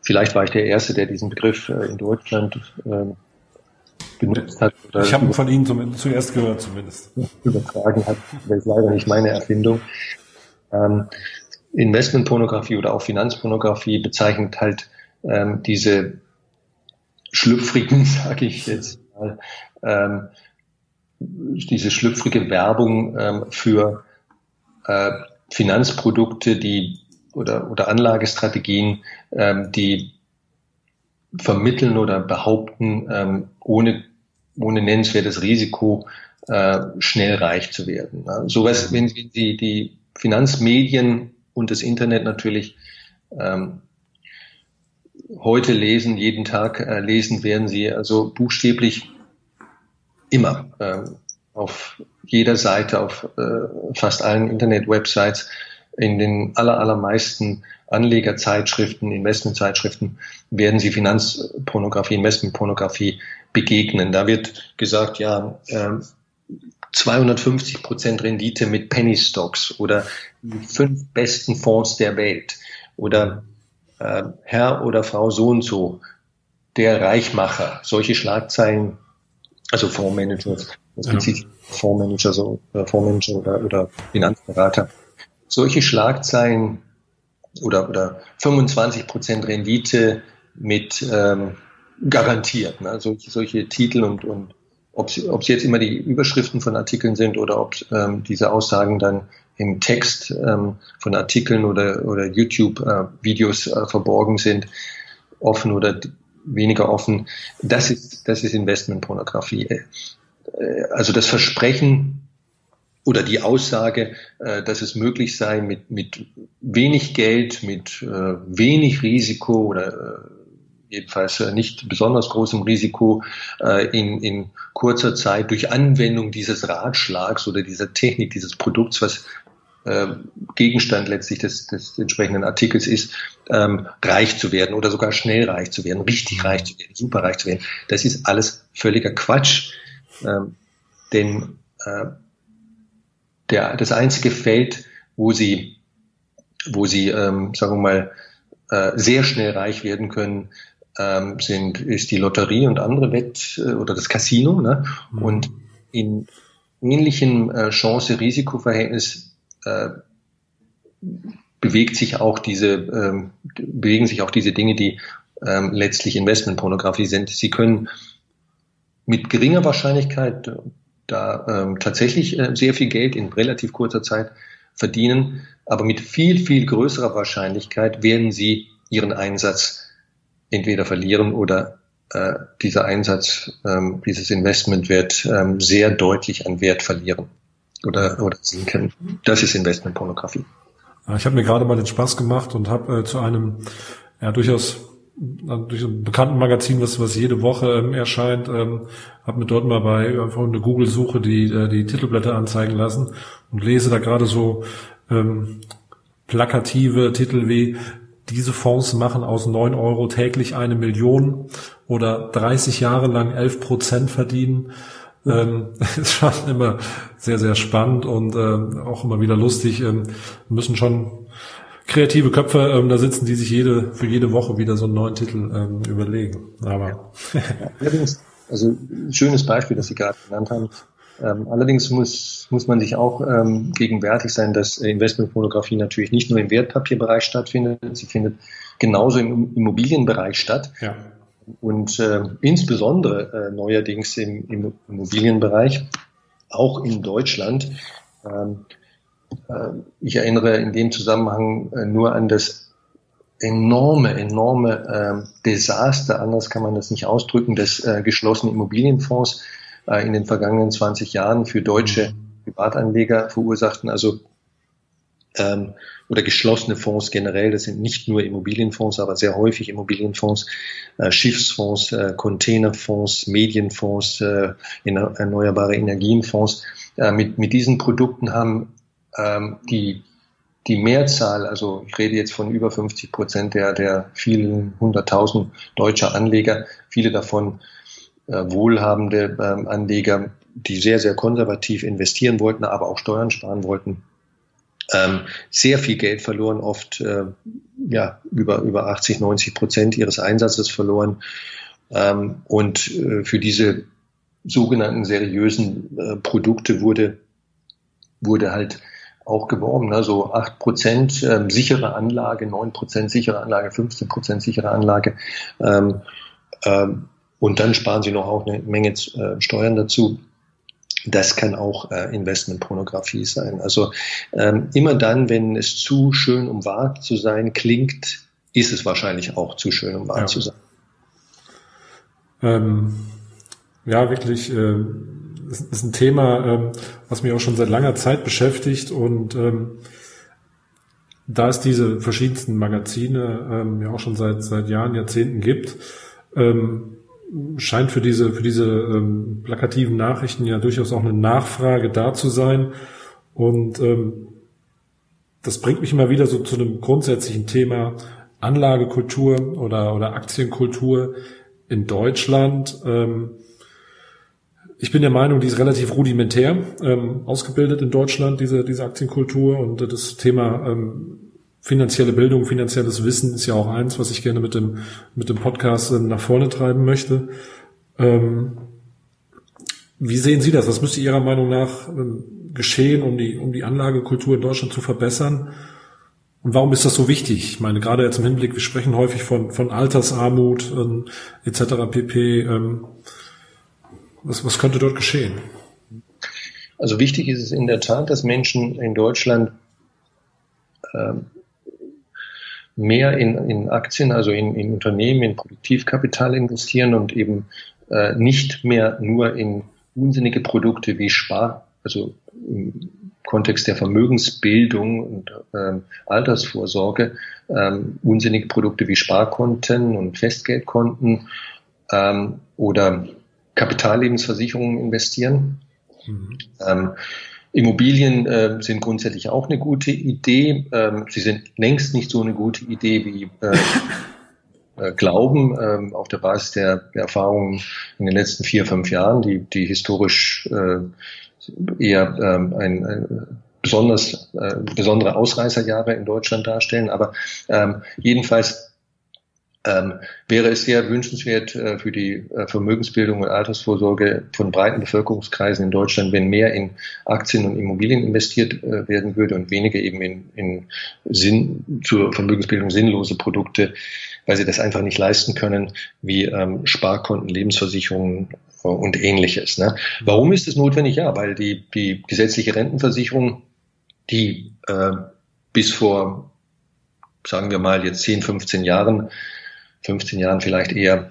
Vielleicht war ich der Erste, der diesen Begriff äh, in Deutschland äh, benutzt hat. ich habe ihn von Ihnen zum, zuerst gehört zumindest. Übertragen hat. Das ist leider nicht meine Erfindung. Ähm, Investmentpornografie oder auch Finanzpornografie bezeichnet halt ähm, diese schlüpfrigen, [laughs] sage ich jetzt mal, ähm, diese schlüpfrige Werbung ähm, für äh, Finanzprodukte, die oder, oder Anlagestrategien, ähm, die vermitteln oder behaupten, ähm, ohne, ohne nennenswertes Risiko äh, schnell reich zu werden. Ne? Sowas, wenn Sie die, die Finanzmedien und das Internet natürlich ähm, heute lesen, jeden Tag äh, lesen, werden Sie also buchstäblich immer äh, auf jeder Seite, auf äh, fast allen Internet-Websites, in den aller, allermeisten Anlegerzeitschriften, Investmentzeitschriften werden Sie Finanzpornografie, Investmentpornografie begegnen. Da wird gesagt, ja, äh, 250 Prozent Rendite mit Penny Stocks oder die fünf besten Fonds der Welt oder äh, Herr oder Frau so und so, der Reichmacher, solche Schlagzeilen, also Fondsmanager, das bezieht ja. Fondsmanager, so, äh, Fondsmanager oder, oder Finanzberater, solche Schlagzeilen oder, oder 25 Prozent Rendite mit ähm, garantiert, ne? solche, solche Titel und, und ob es jetzt immer die Überschriften von Artikeln sind oder ob ähm, diese Aussagen dann im Text ähm, von Artikeln oder, oder YouTube-Videos äh, äh, verborgen sind, offen oder weniger offen. Das ist, das ist Investmentpornografie. Äh, also das Versprechen oder die Aussage, äh, dass es möglich sei, mit, mit wenig Geld, mit äh, wenig Risiko oder jedenfalls nicht besonders großem Risiko in, in kurzer Zeit durch Anwendung dieses Ratschlags oder dieser Technik, dieses Produkts, was Gegenstand letztlich des, des entsprechenden Artikels ist, ähm, reich zu werden oder sogar schnell reich zu werden, richtig reich zu werden, super reich zu werden. Das ist alles völliger Quatsch. Ähm, denn äh, der, das einzige Feld, wo sie, wo sie, ähm, sagen wir mal, äh, sehr schnell reich werden können, ähm, sind, ist die Lotterie und andere Wett- äh, oder das Casino. Ne? Mhm. Und in ähnlichem äh, Chance-Risiko-Verhältnis äh, bewegt sich auch diese, ähm, bewegen sich auch diese Dinge, die ähm, letztlich Investmentpornografie sind. Sie können mit geringer Wahrscheinlichkeit da ähm, tatsächlich äh, sehr viel Geld in relativ kurzer Zeit verdienen, aber mit viel, viel größerer Wahrscheinlichkeit werden sie ihren Einsatz entweder verlieren oder äh, dieser Einsatz, ähm, dieses Investment wird ähm, sehr deutlich an Wert verlieren oder, oder sinken. Das ist Investmentpornografie. Ich habe mir gerade mal den Spaß gemacht und habe äh, zu einem ja durchaus durch ein bekannten Magazin, was, was jede Woche ähm, erscheint, ähm, habe mir dort mal bei einfach eine Google-Suche die, äh, die Titelblätter anzeigen lassen und lese da gerade so ähm, plakative Titel wie diese Fonds machen aus neun Euro täglich eine Million oder 30 Jahre lang 11 Prozent verdienen. Ähm, [laughs] ist schon immer sehr, sehr spannend und ähm, auch immer wieder lustig. Ähm, müssen schon kreative Köpfe, ähm, da sitzen, die sich jede für jede Woche wieder so einen neuen Titel ähm, überlegen. Aber allerdings, also ein schönes Beispiel, das Sie gerade genannt haben. Ähm, allerdings muss muss man sich auch ähm, gegenwärtig sein, dass Investmentpornografie natürlich nicht nur im Wertpapierbereich stattfindet, sie findet genauso im Immobilienbereich statt. Ja. Und äh, insbesondere äh, neuerdings im, im Immobilienbereich, auch in Deutschland. Ähm, äh, ich erinnere in dem Zusammenhang äh, nur an das enorme, enorme äh, Desaster, anders kann man das nicht ausdrücken, des äh, geschlossenen Immobilienfonds äh, in den vergangenen 20 Jahren für deutsche mhm. Privatanleger verursachten. Also ähm, oder geschlossene Fonds generell, das sind nicht nur Immobilienfonds, aber sehr häufig Immobilienfonds, äh, Schiffsfonds, äh, Containerfonds, Medienfonds, äh, erneuerbare Energienfonds. Mit, mit diesen Produkten haben ähm, die, die Mehrzahl, also ich rede jetzt von über 50 Prozent der, der vielen hunderttausend deutscher Anleger, viele davon wohlhabende ähm, Anleger, die sehr, sehr konservativ investieren wollten, aber auch Steuern sparen wollten, ähm, sehr viel Geld verloren, oft äh, ja, über, über 80, 90 Prozent ihres Einsatzes verloren. Ähm, und äh, für diese sogenannten seriösen äh, Produkte wurde, wurde halt auch geworben. Ne? So acht Prozent ähm, sichere Anlage, neun Prozent sichere Anlage, 15 Prozent sichere Anlage. Ähm, ähm, und dann sparen sie noch auch eine Menge äh, Steuern dazu. Das kann auch äh, Investmentpornografie sein. Also ähm, immer dann, wenn es zu schön, um wahr zu sein, klingt, ist es wahrscheinlich auch zu schön, um wahr ja. zu sein. Ähm, ja, wirklich. Äh, das ist ein Thema, ähm, was mich auch schon seit langer Zeit beschäftigt und ähm, da es diese verschiedensten Magazine ähm, ja auch schon seit seit Jahren, Jahrzehnten gibt, ähm, scheint für diese, für diese ähm, plakativen Nachrichten ja durchaus auch eine Nachfrage da zu sein. Und ähm, das bringt mich immer wieder so zu einem grundsätzlichen Thema Anlagekultur oder, oder Aktienkultur in Deutschland. Ähm, ich bin der Meinung, die ist relativ rudimentär ähm, ausgebildet in Deutschland, diese, diese Aktienkultur. Und das Thema ähm, finanzielle Bildung, finanzielles Wissen ist ja auch eins, was ich gerne mit dem, mit dem Podcast ähm, nach vorne treiben möchte. Ähm, wie sehen Sie das? Was müsste Ihrer Meinung nach ähm, geschehen, um die, um die Anlagekultur in Deutschland zu verbessern? Und warum ist das so wichtig? Ich meine, gerade jetzt im Hinblick, wir sprechen häufig von, von Altersarmut ähm, etc. pp. Ähm, was, was könnte dort geschehen? Also wichtig ist es in der Tat, dass Menschen in Deutschland ähm, mehr in, in Aktien, also in, in Unternehmen, in Produktivkapital investieren und eben äh, nicht mehr nur in unsinnige Produkte wie Spar, also im Kontext der Vermögensbildung und ähm, Altersvorsorge, ähm, unsinnige Produkte wie Sparkonten und Festgeldkonten ähm, oder Kapitallebensversicherungen investieren. Mhm. Ähm, Immobilien äh, sind grundsätzlich auch eine gute Idee. Ähm, sie sind längst nicht so eine gute Idee wie äh, [laughs] äh, glauben, ähm, auf der Basis der, der Erfahrungen in den letzten vier, fünf Jahren, die, die historisch äh, eher ähm, ein, ein besonders, äh, besondere Ausreißerjahre in Deutschland darstellen. Aber ähm, jedenfalls ähm, wäre es sehr wünschenswert äh, für die äh, Vermögensbildung und Altersvorsorge von breiten Bevölkerungskreisen in Deutschland, wenn mehr in Aktien und Immobilien investiert äh, werden würde und weniger eben in, in Sinn, zur Vermögensbildung sinnlose Produkte, weil sie das einfach nicht leisten können, wie ähm, Sparkonten, Lebensversicherungen äh, und ähnliches. Ne? Warum ist es notwendig? Ja, weil die, die gesetzliche Rentenversicherung, die äh, bis vor, sagen wir mal, jetzt 10, 15 Jahren 15 Jahren vielleicht eher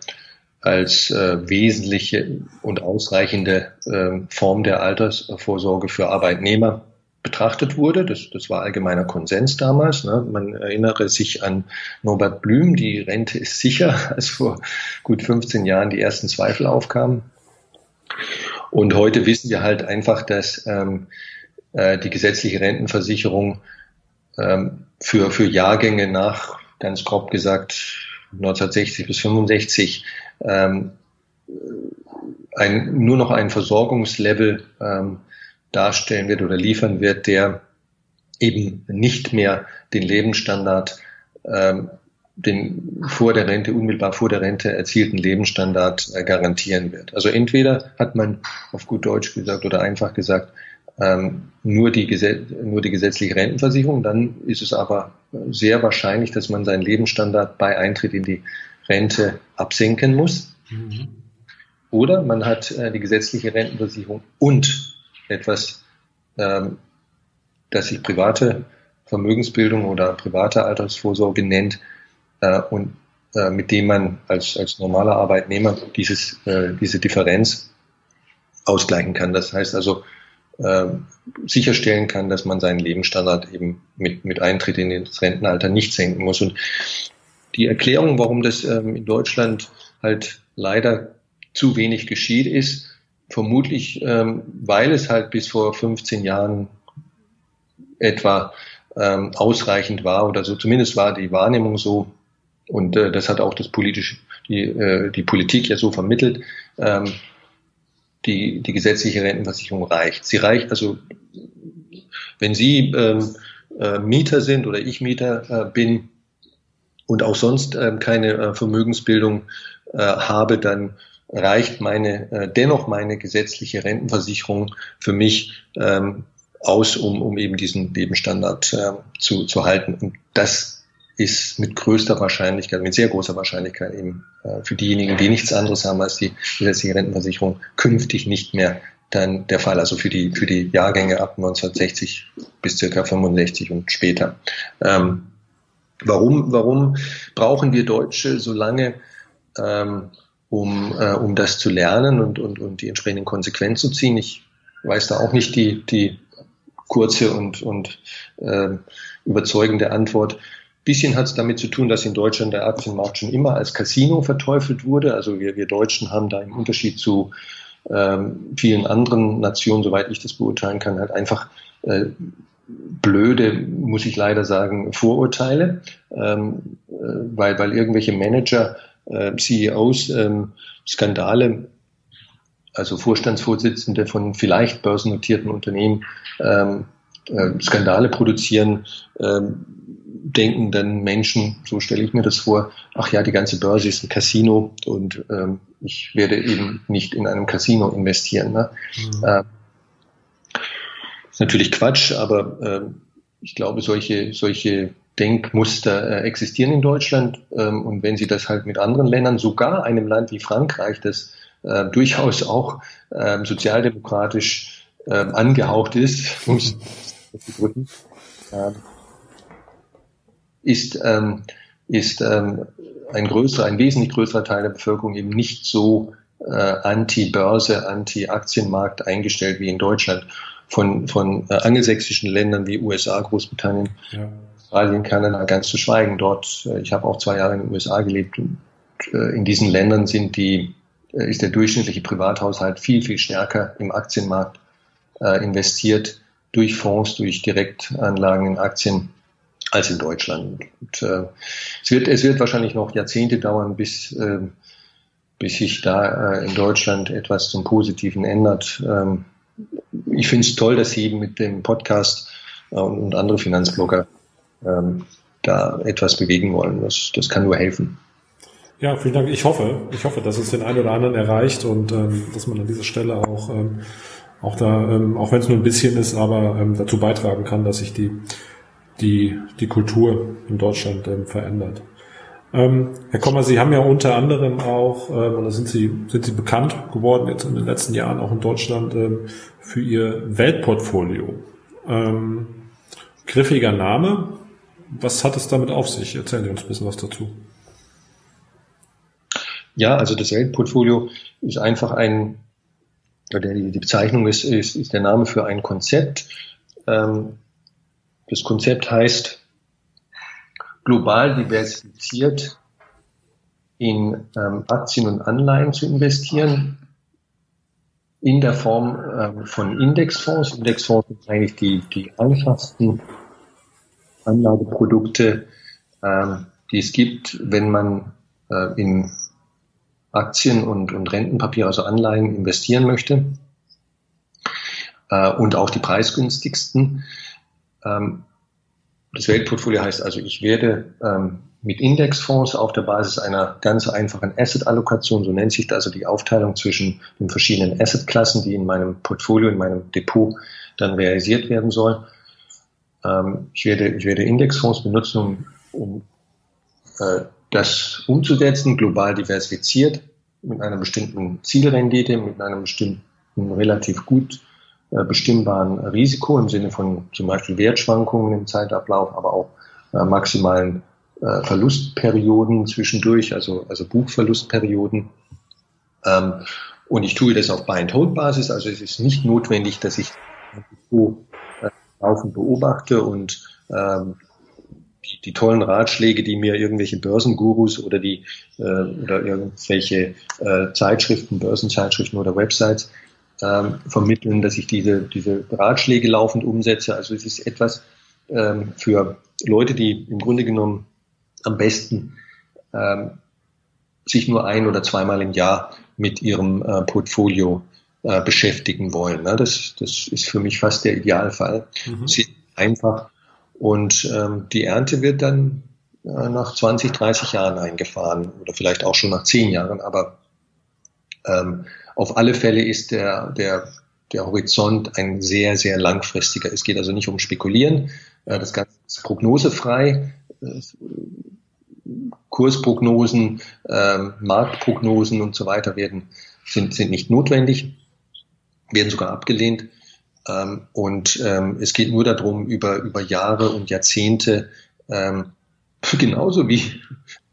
als äh, wesentliche und ausreichende äh, Form der Altersvorsorge für Arbeitnehmer betrachtet wurde. Das, das war allgemeiner Konsens damals. Ne? Man erinnere sich an Norbert Blüm, die Rente ist sicher, [laughs] als vor gut 15 Jahren die ersten Zweifel aufkamen. Und heute wissen wir halt einfach, dass ähm, äh, die gesetzliche Rentenversicherung ähm, für, für Jahrgänge nach, ganz grob gesagt, 1960 bis 65 ähm, ein, nur noch ein Versorgungslevel ähm, darstellen wird oder liefern wird, der eben nicht mehr den Lebensstandard, ähm, den vor der Rente, unmittelbar vor der Rente erzielten Lebensstandard äh, garantieren wird. Also entweder hat man auf gut Deutsch gesagt oder einfach gesagt, ähm, nur, die, nur die gesetzliche Rentenversicherung. Dann ist es aber sehr wahrscheinlich, dass man seinen Lebensstandard bei Eintritt in die Rente absenken muss. Mhm. Oder man hat äh, die gesetzliche Rentenversicherung und etwas, ähm, das sich private Vermögensbildung oder private Altersvorsorge nennt äh, und äh, mit dem man als, als normaler Arbeitnehmer dieses, äh, diese Differenz ausgleichen kann. Das heißt also, äh, sicherstellen kann, dass man seinen Lebensstandard eben mit, mit Eintritt in das Rentenalter nicht senken muss. Und die Erklärung, warum das ähm, in Deutschland halt leider zu wenig geschieht, ist vermutlich, ähm, weil es halt bis vor 15 Jahren etwa ähm, ausreichend war oder so, zumindest war die Wahrnehmung so, und äh, das hat auch das politische, die, äh, die Politik ja so vermittelt, ähm, die, die gesetzliche Rentenversicherung reicht. Sie reicht also, wenn Sie ähm, äh, Mieter sind oder ich Mieter äh, bin und auch sonst äh, keine äh, Vermögensbildung äh, habe, dann reicht meine äh, dennoch meine gesetzliche Rentenversicherung für mich ähm, aus, um, um eben diesen Lebensstandard äh, zu, zu halten. Und das ist mit größter Wahrscheinlichkeit, mit sehr großer Wahrscheinlichkeit eben äh, für diejenigen, die nichts anderes haben als die gesetzliche Rentenversicherung, künftig nicht mehr dann der Fall, also für die, für die Jahrgänge ab 1960 bis circa 65 und später. Ähm, warum, warum brauchen wir Deutsche so lange, ähm, um, äh, um das zu lernen und, und, und die entsprechenden Konsequenzen zu ziehen? Ich weiß da auch nicht die, die kurze und, und äh, überzeugende Antwort. Bisschen hat es damit zu tun, dass in Deutschland der Aktienmarkt schon immer als Casino verteufelt wurde. Also wir, wir Deutschen haben da im Unterschied zu ähm, vielen anderen Nationen, soweit ich das beurteilen kann, halt einfach äh, blöde, muss ich leider sagen, Vorurteile, ähm, äh, weil, weil irgendwelche Manager, äh, CEOs ähm, Skandale, also Vorstandsvorsitzende von vielleicht börsennotierten Unternehmen ähm, äh, Skandale produzieren, ähm, denken dann Menschen, so stelle ich mir das vor, ach ja, die ganze Börse ist ein Casino und ähm, ich werde eben nicht in einem Casino investieren. Ne? Mhm. Äh, ist natürlich Quatsch, aber äh, ich glaube, solche, solche Denkmuster äh, existieren in Deutschland ähm, und wenn Sie das halt mit anderen Ländern, sogar einem Land wie Frankreich, das äh, durchaus auch äh, sozialdemokratisch äh, angehaucht ist, [laughs] muss ich drücken, äh, ist, ähm, ist ähm, ein größerer, ein wesentlich größerer Teil der Bevölkerung eben nicht so äh, anti-Börse, anti-Aktienmarkt eingestellt wie in Deutschland. Von, von äh, angelsächsischen Ländern wie USA, Großbritannien, ja. Australien, Kanada ganz zu schweigen. Dort, äh, ich habe auch zwei Jahre in den USA gelebt und äh, in diesen Ländern sind die, äh, ist der durchschnittliche Privathaushalt viel, viel stärker im Aktienmarkt äh, investiert durch Fonds, durch Direktanlagen in Aktien als in Deutschland. Und, äh, es, wird, es wird wahrscheinlich noch Jahrzehnte dauern, bis, äh, bis sich da äh, in Deutschland etwas zum Positiven ändert. Ähm, ich finde es toll, dass Sie mit dem Podcast äh, und andere Finanzblogger ähm, da etwas bewegen wollen. Das, das kann nur helfen. Ja, vielen Dank. Ich hoffe, ich hoffe, dass es den einen oder anderen erreicht und ähm, dass man an dieser Stelle auch, ähm, auch da, ähm, auch wenn es nur ein bisschen ist, aber ähm, dazu beitragen kann, dass sich die die, die Kultur in Deutschland ähm, verändert. Ähm, Herr Kommer, Sie haben ja unter anderem auch, ähm, oder sind Sie, sind Sie bekannt geworden jetzt in den letzten Jahren auch in Deutschland ähm, für Ihr Weltportfolio. Ähm, griffiger Name. Was hat es damit auf sich? Erzählen Sie uns ein bisschen was dazu. Ja, also das Weltportfolio ist einfach ein, die Bezeichnung ist, ist, ist der Name für ein Konzept, ähm, das Konzept heißt global diversifiziert in ähm, Aktien und Anleihen zu investieren in der Form ähm, von Indexfonds. Indexfonds sind eigentlich die, die einfachsten Anlageprodukte, ähm, die es gibt, wenn man äh, in Aktien und, und Rentenpapiere, also Anleihen investieren möchte. Äh, und auch die preisgünstigsten. Ähm, das Weltportfolio heißt also, ich werde ähm, mit Indexfonds auf der Basis einer ganz einfachen Asset-Allokation, so nennt sich das also die Aufteilung zwischen den verschiedenen Asset-Klassen, die in meinem Portfolio, in meinem Depot dann realisiert werden soll. Ähm, ich, werde, ich werde Indexfonds benutzen, um, um äh, das umzusetzen, global diversifiziert, mit einer bestimmten Zielrendite, mit einem bestimmten relativ gut bestimmbaren Risiko im Sinne von zum Beispiel Wertschwankungen im Zeitablauf, aber auch äh, maximalen äh, Verlustperioden zwischendurch, also, also Buchverlustperioden. Ähm, und ich tue das auf Buy-and-Hold-Basis, also es ist nicht notwendig, dass ich so äh, laufend beobachte und ähm, die, tollen Ratschläge, die mir irgendwelche Börsengurus oder die äh, oder irgendwelche äh, Zeitschriften, Börsenzeitschriften oder Websites ähm, vermitteln, dass ich diese, diese Ratschläge laufend umsetze. Also es ist etwas ähm, für Leute, die im Grunde genommen am besten ähm, sich nur ein oder zweimal im Jahr mit ihrem äh, Portfolio äh, beschäftigen wollen. Ne? Das, das ist für mich fast der Idealfall. Mhm. Einfach. Und ähm, die Ernte wird dann äh, nach 20, 30 Jahren eingefahren oder vielleicht auch schon nach 10 Jahren, aber ähm, auf alle Fälle ist der, der, der Horizont ein sehr, sehr langfristiger. Es geht also nicht um Spekulieren. Äh, das Ganze ist prognosefrei. Äh, Kursprognosen, ähm, Marktprognosen und so weiter werden, sind, sind nicht notwendig. werden sogar abgelehnt. Ähm, und ähm, es geht nur darum, über, über Jahre und Jahrzehnte, ähm, [laughs] genauso wie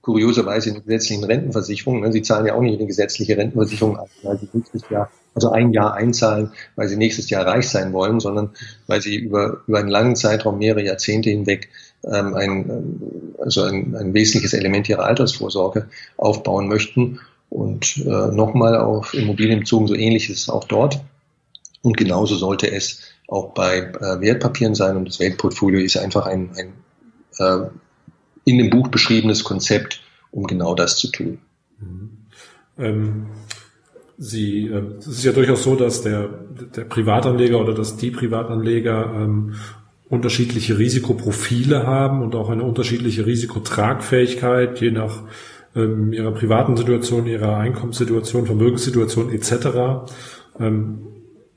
kurioserweise in gesetzlichen Rentenversicherungen. Ne, sie zahlen ja auch nicht eine gesetzliche Rentenversicherung ein, weil sie nächstes Jahr, also ein Jahr einzahlen, weil sie nächstes Jahr reich sein wollen, sondern weil sie über, über einen langen Zeitraum, mehrere Jahrzehnte hinweg ähm, ein, also ein, ein wesentliches Element ihrer Altersvorsorge aufbauen möchten. Und äh, nochmal auf Immobilien bezogen, so ähnlich ist es auch dort. Und genauso sollte es auch bei äh, Wertpapieren sein. Und das Weltportfolio ist einfach ein, ein äh, in dem Buch beschriebenes Konzept, um genau das zu tun. Mhm. Ähm, Sie, äh, es ist ja durchaus so, dass der, der Privatanleger oder dass die Privatanleger ähm, unterschiedliche Risikoprofile haben und auch eine unterschiedliche Risikotragfähigkeit, je nach ähm, ihrer privaten Situation, ihrer Einkommenssituation, Vermögenssituation etc. Ähm,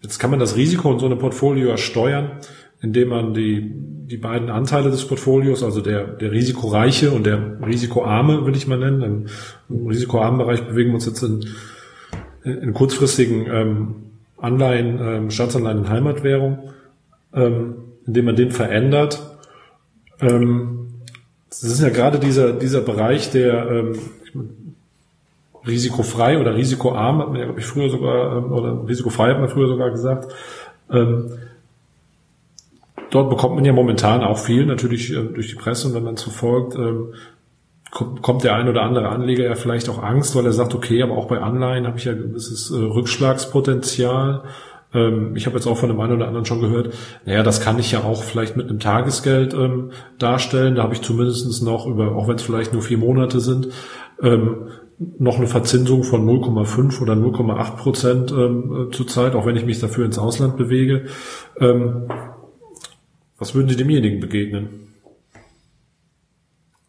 jetzt kann man das Risiko in so einem Portfolio steuern, indem man die, die beiden Anteile des Portfolios, also der, der risikoreiche und der risikoarme, will ich mal nennen, im risikoarmen Bereich bewegen wir uns jetzt in, in kurzfristigen ähm, Anleihen, ähm, Staatsanleihen in Heimatwährung, ähm, indem man den verändert. Ähm, das ist ja gerade dieser, dieser Bereich, der ähm, risikofrei oder risikoarm, hat man ja, glaube ich, früher sogar, ähm, oder risikofrei hat man früher sogar gesagt. Ähm, dort bekommt man ja momentan auch viel, natürlich äh, durch die Presse und wenn man so folgt, ähm, kommt, kommt der ein oder andere Anleger ja vielleicht auch Angst, weil er sagt, okay, aber auch bei Anleihen habe ich ja gewisses äh, Rückschlagspotenzial. Ähm, ich habe jetzt auch von dem einen oder anderen schon gehört, naja, das kann ich ja auch vielleicht mit einem Tagesgeld ähm, darstellen. Da habe ich zumindest noch über, auch wenn es vielleicht nur vier Monate sind, ähm, noch eine Verzinsung von 0,5 oder 0,8 Prozent ähm, äh, zurzeit, auch wenn ich mich dafür ins Ausland bewege. Ähm, was würden Sie demjenigen begegnen?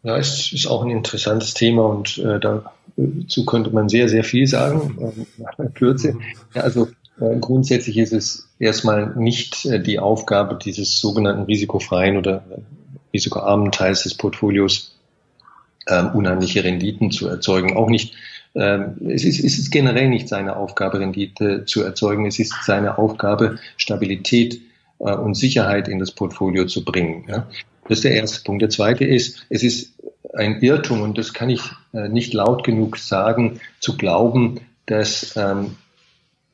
Ja, es ist auch ein interessantes Thema und äh, dazu könnte man sehr, sehr viel sagen äh, Kürze. Ja, also äh, grundsätzlich ist es erstmal nicht äh, die Aufgabe dieses sogenannten risikofreien oder risikoarmen Teils des Portfolios, ähm, unheimliche Renditen zu erzeugen. Auch nicht, ähm, es, ist, es ist generell nicht seine Aufgabe, Rendite zu erzeugen. Es ist seine Aufgabe, Stabilität äh, und Sicherheit in das Portfolio zu bringen. Ja. Das ist der erste Punkt. Der zweite ist, es ist ein Irrtum, und das kann ich äh, nicht laut genug sagen, zu glauben, dass ähm,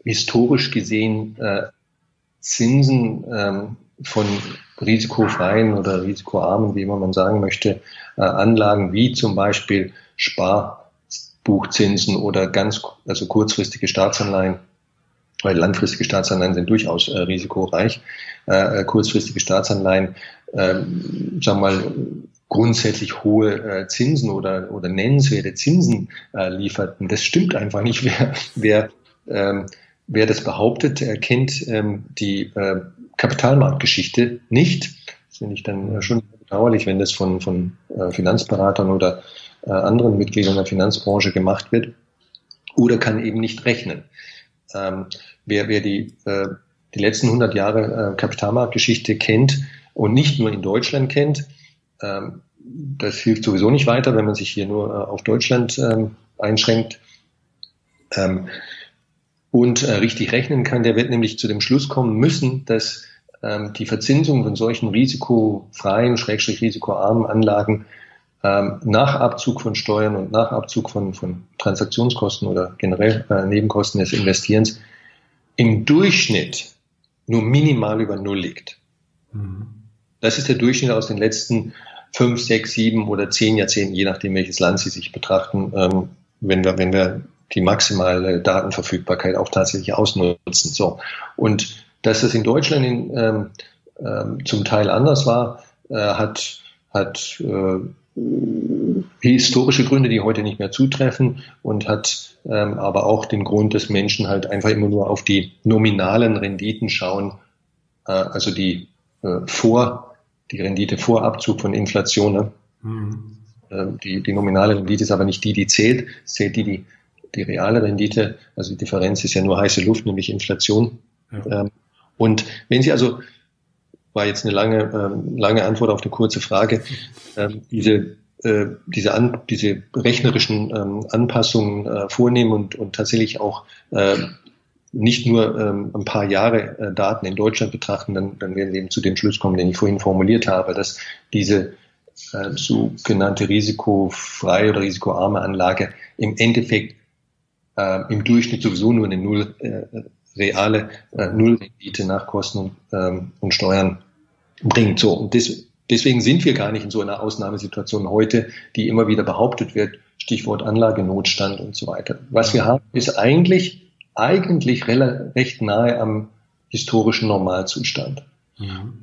historisch gesehen äh, Zinsen ähm, von risikofreien oder risikoarmen, wie immer man sagen möchte, äh, Anlagen wie zum Beispiel Sparbuchzinsen oder ganz also kurzfristige Staatsanleihen, weil langfristige Staatsanleihen sind durchaus äh, risikoreich, äh, äh kurzfristige Staatsanleihen, äh, sagen wir mal, grundsätzlich hohe äh, Zinsen oder, oder nennenswerte Zinsen äh, lieferten. Das stimmt einfach nicht. [laughs] Wer, wer ähm, wer das behauptet, er kennt ähm, die äh, Kapitalmarktgeschichte nicht. Das finde ich dann äh, schon bedauerlich, wenn das von, von äh, Finanzberatern oder äh, anderen Mitgliedern der Finanzbranche gemacht wird. Oder kann eben nicht rechnen. Ähm, wer, wer die, äh, die letzten 100 Jahre äh, Kapitalmarktgeschichte kennt und nicht nur in Deutschland kennt, ähm, das hilft sowieso nicht weiter, wenn man sich hier nur äh, auf Deutschland ähm, einschränkt. Ähm, und äh, richtig rechnen kann, der wird nämlich zu dem Schluss kommen müssen, dass ähm, die Verzinsung von solchen risikofreien, schrägstrich risikoarmen Anlagen ähm, nach Abzug von Steuern und nach Abzug von, von Transaktionskosten oder generell äh, Nebenkosten des Investierens im Durchschnitt nur minimal über Null liegt. Mhm. Das ist der Durchschnitt aus den letzten fünf, sechs, sieben oder zehn Jahrzehnten, je nachdem welches Land Sie sich betrachten, ähm, wenn wir, wenn wir die maximale Datenverfügbarkeit auch tatsächlich ausnutzen. So. Und dass das in Deutschland in, ähm, ähm, zum Teil anders war, äh, hat, hat äh, historische Gründe, die heute nicht mehr zutreffen und hat ähm, aber auch den Grund, dass Menschen halt einfach immer nur auf die nominalen Renditen schauen, äh, also die äh, vor, die Rendite vor Abzug von Inflation. Ne? Mhm. Äh, die, die nominale Rendite ist aber nicht die, die zählt, es zählt die, die die reale Rendite, also die Differenz ist ja nur heiße Luft, nämlich Inflation. Ja. Ähm, und wenn Sie also, war jetzt eine lange, ähm, lange Antwort auf eine kurze Frage, ähm, diese, äh, diese, an, diese rechnerischen ähm, Anpassungen äh, vornehmen und, und tatsächlich auch äh, nicht nur ähm, ein paar Jahre äh, Daten in Deutschland betrachten, dann, dann werden wir eben zu dem Schluss kommen, den ich vorhin formuliert habe, dass diese äh, sogenannte risikofreie oder risikoarme Anlage im Endeffekt äh, im Durchschnitt sowieso nur eine Null, äh, reale äh, Nullrendite nach Kosten ähm, und Steuern bringt. So, und das, deswegen sind wir gar nicht in so einer Ausnahmesituation heute, die immer wieder behauptet wird, Stichwort Anlagenotstand und so weiter. Was wir haben, ist eigentlich eigentlich recht nahe am historischen Normalzustand. Mhm.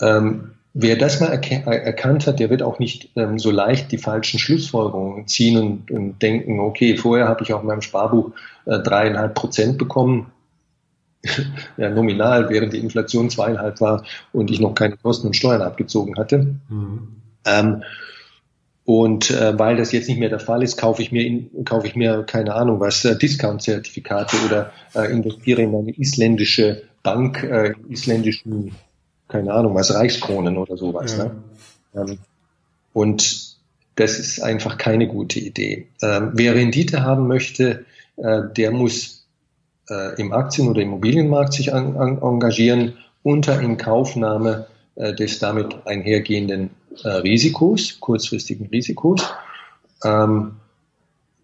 Ähm, wer das mal erkannt hat, der wird auch nicht ähm, so leicht die falschen Schlussfolgerungen ziehen und, und denken, okay, vorher habe ich auf meinem Sparbuch äh, dreieinhalb Prozent bekommen, ja, nominal, während die Inflation zweieinhalb war und ich noch keine Kosten und Steuern abgezogen hatte. Mhm. Ähm, und äh, weil das jetzt nicht mehr der Fall ist, kaufe ich mir, in, kaufe ich mir keine Ahnung was, äh, Discount-Zertifikate oder äh, investiere in eine isländische Bank, äh, isländischen, keine Ahnung was, Reichskronen oder sowas. Ja. Ne? Ähm, und das ist einfach keine gute Idee. Ähm, wer Rendite haben möchte, äh, der muss äh, im Aktien- oder Immobilienmarkt sich an, an, engagieren unter Inkaufnahme äh, des damit einhergehenden äh, Risikos, kurzfristigen Risikos. Ähm,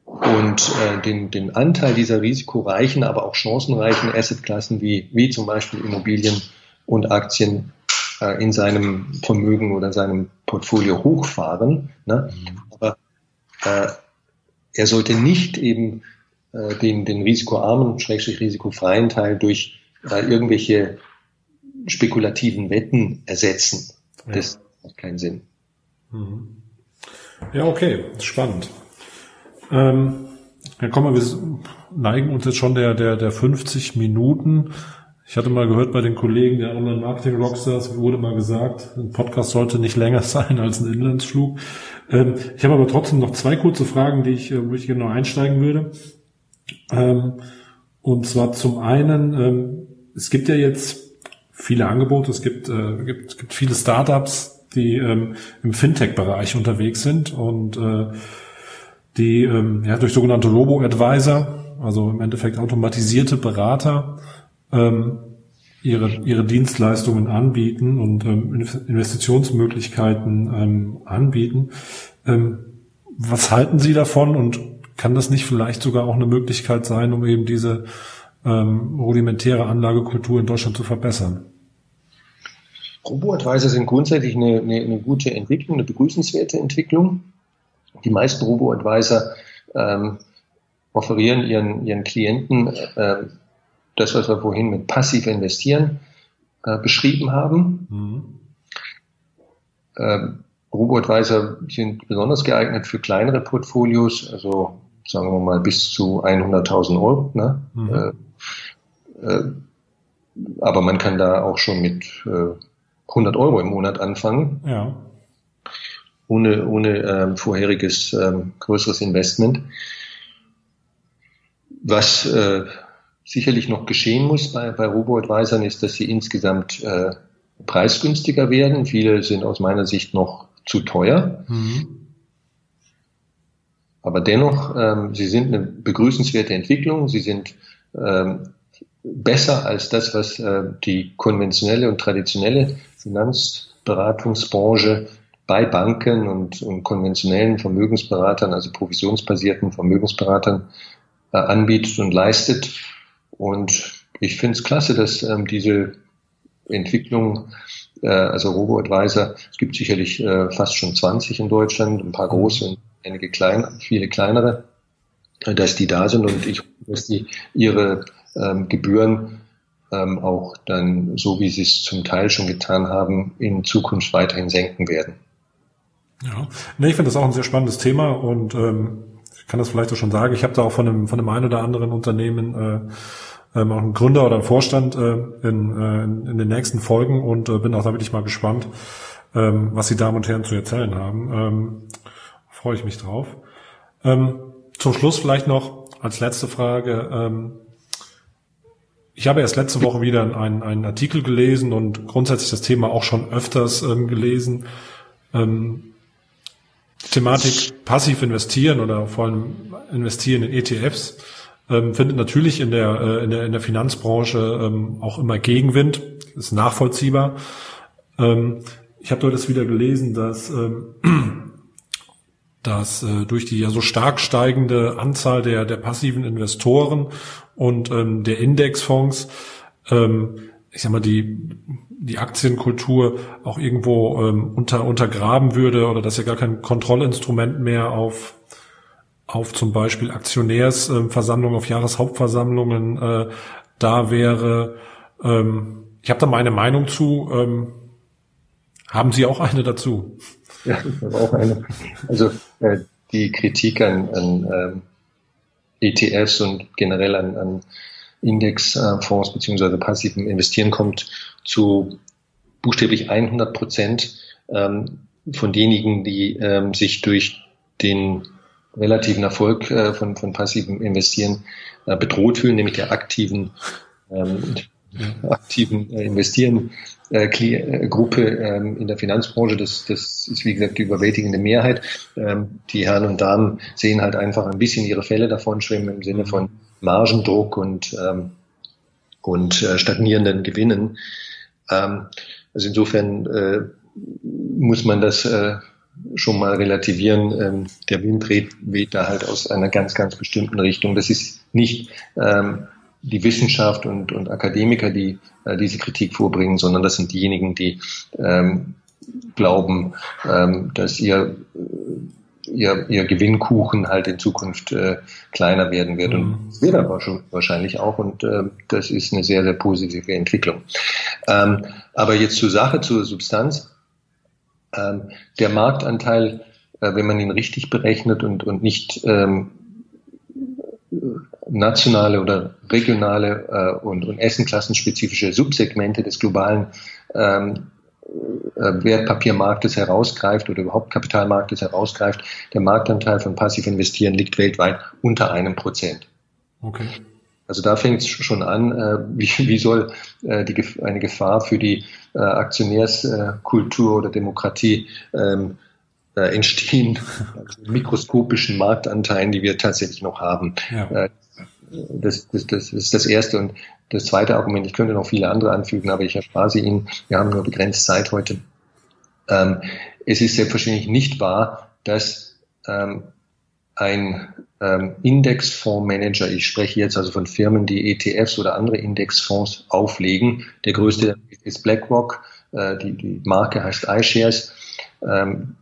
und äh, den, den Anteil dieser risikoreichen, aber auch chancenreichen Assetklassen wie, wie zum Beispiel Immobilien und Aktien äh, in seinem Vermögen oder seinem Portfolio hochfahren. Ne? Mhm. Aber äh, er sollte nicht eben äh, den, den risikoarmen, schrägstrich risikofreien Teil durch äh, irgendwelche spekulativen Wetten ersetzen. Ja. Das macht keinen Sinn. Mhm. Ja, okay, spannend. Ähm, ja, komm mal, wir neigen uns jetzt schon der, der, der 50 Minuten. Ich hatte mal gehört bei den Kollegen der Online-Marketing-Rockstars, wurde mal gesagt, ein Podcast sollte nicht länger [laughs] sein als ein Inlandsflug. Ähm, ich habe aber trotzdem noch zwei kurze Fragen, die ich, äh, wo ich genau einsteigen würde. Ähm, und zwar zum einen, ähm, es gibt ja jetzt viele Angebote. Es gibt, äh, gibt, gibt viele Startups, die ähm, im Fintech-Bereich unterwegs sind und äh, die ähm, ja, durch sogenannte Robo-Advisor, also im Endeffekt automatisierte Berater, ähm, ihre, ihre Dienstleistungen anbieten und ähm, Investitionsmöglichkeiten ähm, anbieten. Ähm, was halten Sie davon und kann das nicht vielleicht sogar auch eine Möglichkeit sein, um eben diese ähm, rudimentäre Anlagekultur in Deutschland zu verbessern? Robo-Advisor sind grundsätzlich eine, eine, eine, gute Entwicklung, eine begrüßenswerte Entwicklung. Die meisten Robo-Advisor ähm, offerieren ihren, ihren Klienten äh, das, was wir vorhin mit passiv investieren äh, beschrieben haben. Mhm. Ähm, Robo-Advisor sind besonders geeignet für kleinere Portfolios, also sagen wir mal bis zu 100.000 Euro. Ne? Mhm. Äh, äh, aber man kann da auch schon mit äh, 100 Euro im Monat anfangen. Ja. Ohne, ohne ähm, vorheriges ähm, größeres Investment. Was äh, sicherlich noch geschehen muss bei, bei Robo-Advisern ist, dass sie insgesamt äh, preisgünstiger werden. Viele sind aus meiner Sicht noch zu teuer. Mhm. Aber dennoch, ähm, sie sind eine begrüßenswerte Entwicklung. Sie sind ähm, besser als das, was äh, die konventionelle und traditionelle Finanzberatungsbranche bei Banken und, und konventionellen Vermögensberatern, also provisionsbasierten Vermögensberatern äh, anbietet und leistet. Und ich finde es klasse, dass ähm, diese Entwicklung, äh, also Robo-Advisor, es gibt sicherlich äh, fast schon 20 in Deutschland, ein paar große einige kleine, viele kleinere, dass die da sind und ich, dass die ihre ähm, Gebühren ähm, auch dann, so wie sie es zum Teil schon getan haben, in Zukunft weiterhin senken werden. Ja, nee, ich finde das auch ein sehr spannendes Thema und ähm, ich kann das vielleicht auch schon sagen. Ich habe da auch von einem, von einem einen oder anderen Unternehmen äh, ähm, auch einen Gründer oder einen Vorstand äh, in, äh, in den nächsten Folgen und äh, bin auch da wirklich mal gespannt, ähm, was die Damen und Herren zu erzählen haben. Ähm, freue ich mich drauf. Ähm, zum Schluss vielleicht noch als letzte Frage. Ähm, ich habe erst letzte Woche wieder einen, einen Artikel gelesen und grundsätzlich das Thema auch schon öfters ähm, gelesen. Ähm, Thematik passiv investieren oder vor allem investieren in ETFs ähm, findet natürlich in der, äh, in der, in der Finanzbranche ähm, auch immer Gegenwind, ist nachvollziehbar. Ähm, ich habe dort das wieder gelesen, dass, ähm, dass äh, durch die ja so stark steigende Anzahl der, der passiven Investoren und ähm, der Indexfonds, ähm, ich sag mal, die, die Aktienkultur auch irgendwo ähm, unter, untergraben würde oder dass ja gar kein Kontrollinstrument mehr auf auf zum Beispiel Aktionärsversammlungen, auf Jahreshauptversammlungen äh, da wäre. Ähm, ich habe da meine Meinung zu. Ähm, haben Sie auch eine dazu? Ja, habe auch eine. Also äh, die Kritik an, an ähm, ETFs und generell an, an Indexfonds beziehungsweise passiven Investieren kommt zu buchstäblich 100 Prozent ähm, von denjenigen, die ähm, sich durch den relativen Erfolg äh, von, von passivem Investieren äh, bedroht fühlen, nämlich der aktiven, ähm, aktiven äh, Investieren äh, äh, Gruppe ähm, in der Finanzbranche. Das, das ist, wie gesagt, die überwältigende Mehrheit. Ähm, die Herren und Damen sehen halt einfach ein bisschen ihre Fälle davon schwimmen im Sinne von Margendruck und, ähm, und äh, stagnierenden Gewinnen. Ähm, also insofern äh, muss man das äh, schon mal relativieren. Ähm, der Wind weht, da halt aus einer ganz, ganz bestimmten Richtung. Das ist nicht ähm, die Wissenschaft und, und Akademiker, die äh, diese Kritik vorbringen, sondern das sind diejenigen, die ähm, glauben, ähm, dass ihr, ihr, ihr Gewinnkuchen halt in Zukunft äh, kleiner werden wird. Mhm. Und wird aber schon wahrscheinlich auch. Und äh, das ist eine sehr, sehr positive Entwicklung. Ähm, aber jetzt zur Sache, zur Substanz. Ähm, der Marktanteil, äh, wenn man ihn richtig berechnet und, und nicht ähm, nationale oder regionale äh, und, und essenklassenspezifische Subsegmente des globalen ähm, äh, Wertpapiermarktes herausgreift oder überhaupt Kapitalmarktes herausgreift, der Marktanteil von passiv investieren liegt weltweit unter einem Prozent. Okay. Also da fängt es schon an, äh, wie, wie soll äh, die, eine Gefahr für die äh, Aktionärskultur oder Demokratie ähm, äh, entstehen, [laughs] also mikroskopischen Marktanteilen, die wir tatsächlich noch haben. Ja. Das, das, das ist das erste. Und das zweite Argument, ich könnte noch viele andere anfügen, aber ich erspare sie Ihnen. Wir haben nur begrenzt Zeit heute. Ähm, es ist selbstverständlich nicht wahr, dass ähm, ein ähm, Indexfondsmanager, ich spreche jetzt also von Firmen, die ETFs oder andere Indexfonds auflegen. Der größte ist BlackRock, äh, die, die Marke heißt iShares. Ähm,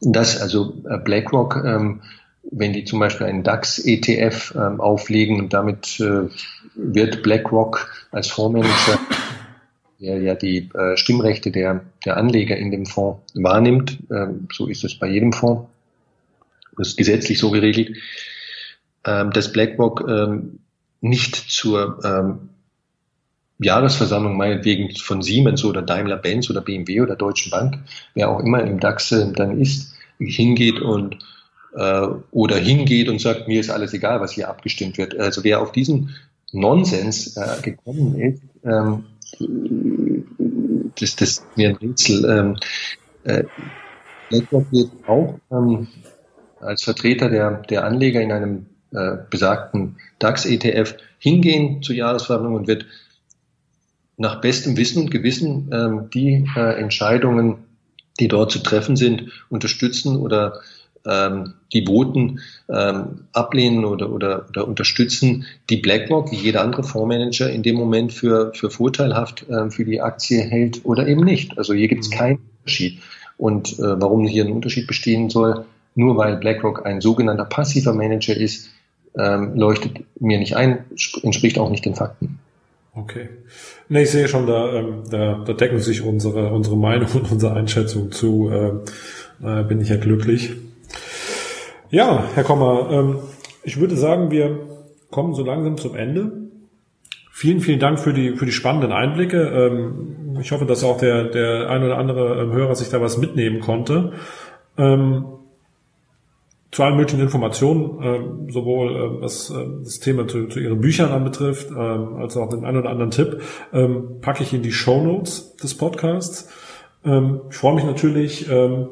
das also äh, BlackRock, ähm, wenn die zum Beispiel einen DAX-ETF ähm, auflegen, damit äh, wird BlackRock als Fondsmanager der ja die äh, Stimmrechte der, der Anleger in dem Fonds wahrnimmt. Ähm, so ist es bei jedem Fonds. Das ist gesetzlich so geregelt, ähm, dass BlackRock ähm, nicht zur ähm, Jahresversammlung meinetwegen von Siemens oder Daimler-Benz oder BMW oder Deutschen Bank, wer auch immer im DAX äh, dann ist, hingeht und äh, oder hingeht und sagt, mir ist alles egal, was hier abgestimmt wird. Also wer auf diesen Nonsens äh, gekommen ist, ähm, das, das ist mir ein Rätsel. Ähm, äh, BlackRock wird auch ähm, als Vertreter der, der Anleger in einem äh, besagten DAX-ETF hingehen zur Jahresversammlung und wird nach bestem Wissen und Gewissen ähm, die äh, Entscheidungen, die dort zu treffen sind, unterstützen oder ähm, die Voten ähm, ablehnen oder, oder, oder unterstützen, die BlackRock, wie jeder andere Fondsmanager, in dem Moment für, für vorteilhaft äh, für die Aktie hält oder eben nicht. Also hier gibt es mhm. keinen Unterschied. Und äh, warum hier ein Unterschied bestehen soll, nur weil BlackRock ein sogenannter passiver Manager ist, ähm, leuchtet mir nicht ein, entspricht auch nicht den Fakten. Okay. Ne, ich sehe schon, da, ähm, da, da decken sich unsere, unsere Meinung und unsere Einschätzung zu. Ähm, äh, bin ich ja glücklich. Ja, Herr Kommer, ähm, ich würde sagen, wir kommen so langsam zum Ende. Vielen, vielen Dank für die, für die spannenden Einblicke. Ähm, ich hoffe, dass auch der, der ein oder andere ähm, Hörer sich da was mitnehmen konnte. Ähm, zu allen möglichen Informationen, äh, sowohl äh, was äh, das Thema zu, zu Ihren Büchern anbetrifft, äh, als auch den einen oder anderen Tipp, ähm, packe ich in die Show Notes des Podcasts. Ähm, ich freue mich natürlich, ähm,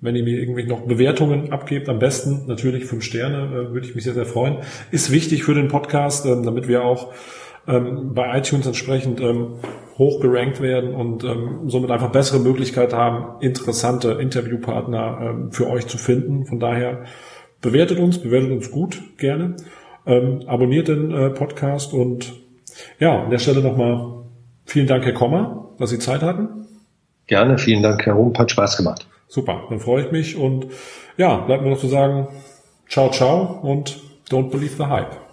wenn ihr mir irgendwie noch Bewertungen abgebt, am besten natürlich fünf Sterne, äh, würde ich mich sehr, sehr freuen. Ist wichtig für den Podcast, ähm, damit wir auch ähm, bei iTunes entsprechend ähm, hoch gerankt werden und somit einfach bessere Möglichkeit haben, interessante Interviewpartner für euch zu finden. Von daher bewertet uns, bewertet uns gut, gerne. Abonniert den äh, Podcast und ja, an der Stelle nochmal vielen Dank, Herr Kommer, dass Sie Zeit hatten. Gerne, vielen Dank, Herr Rump, hat Spaß gemacht. Super, dann freue ich mich und ja, bleibt mir noch zu sagen, ciao, ciao und don't believe the hype.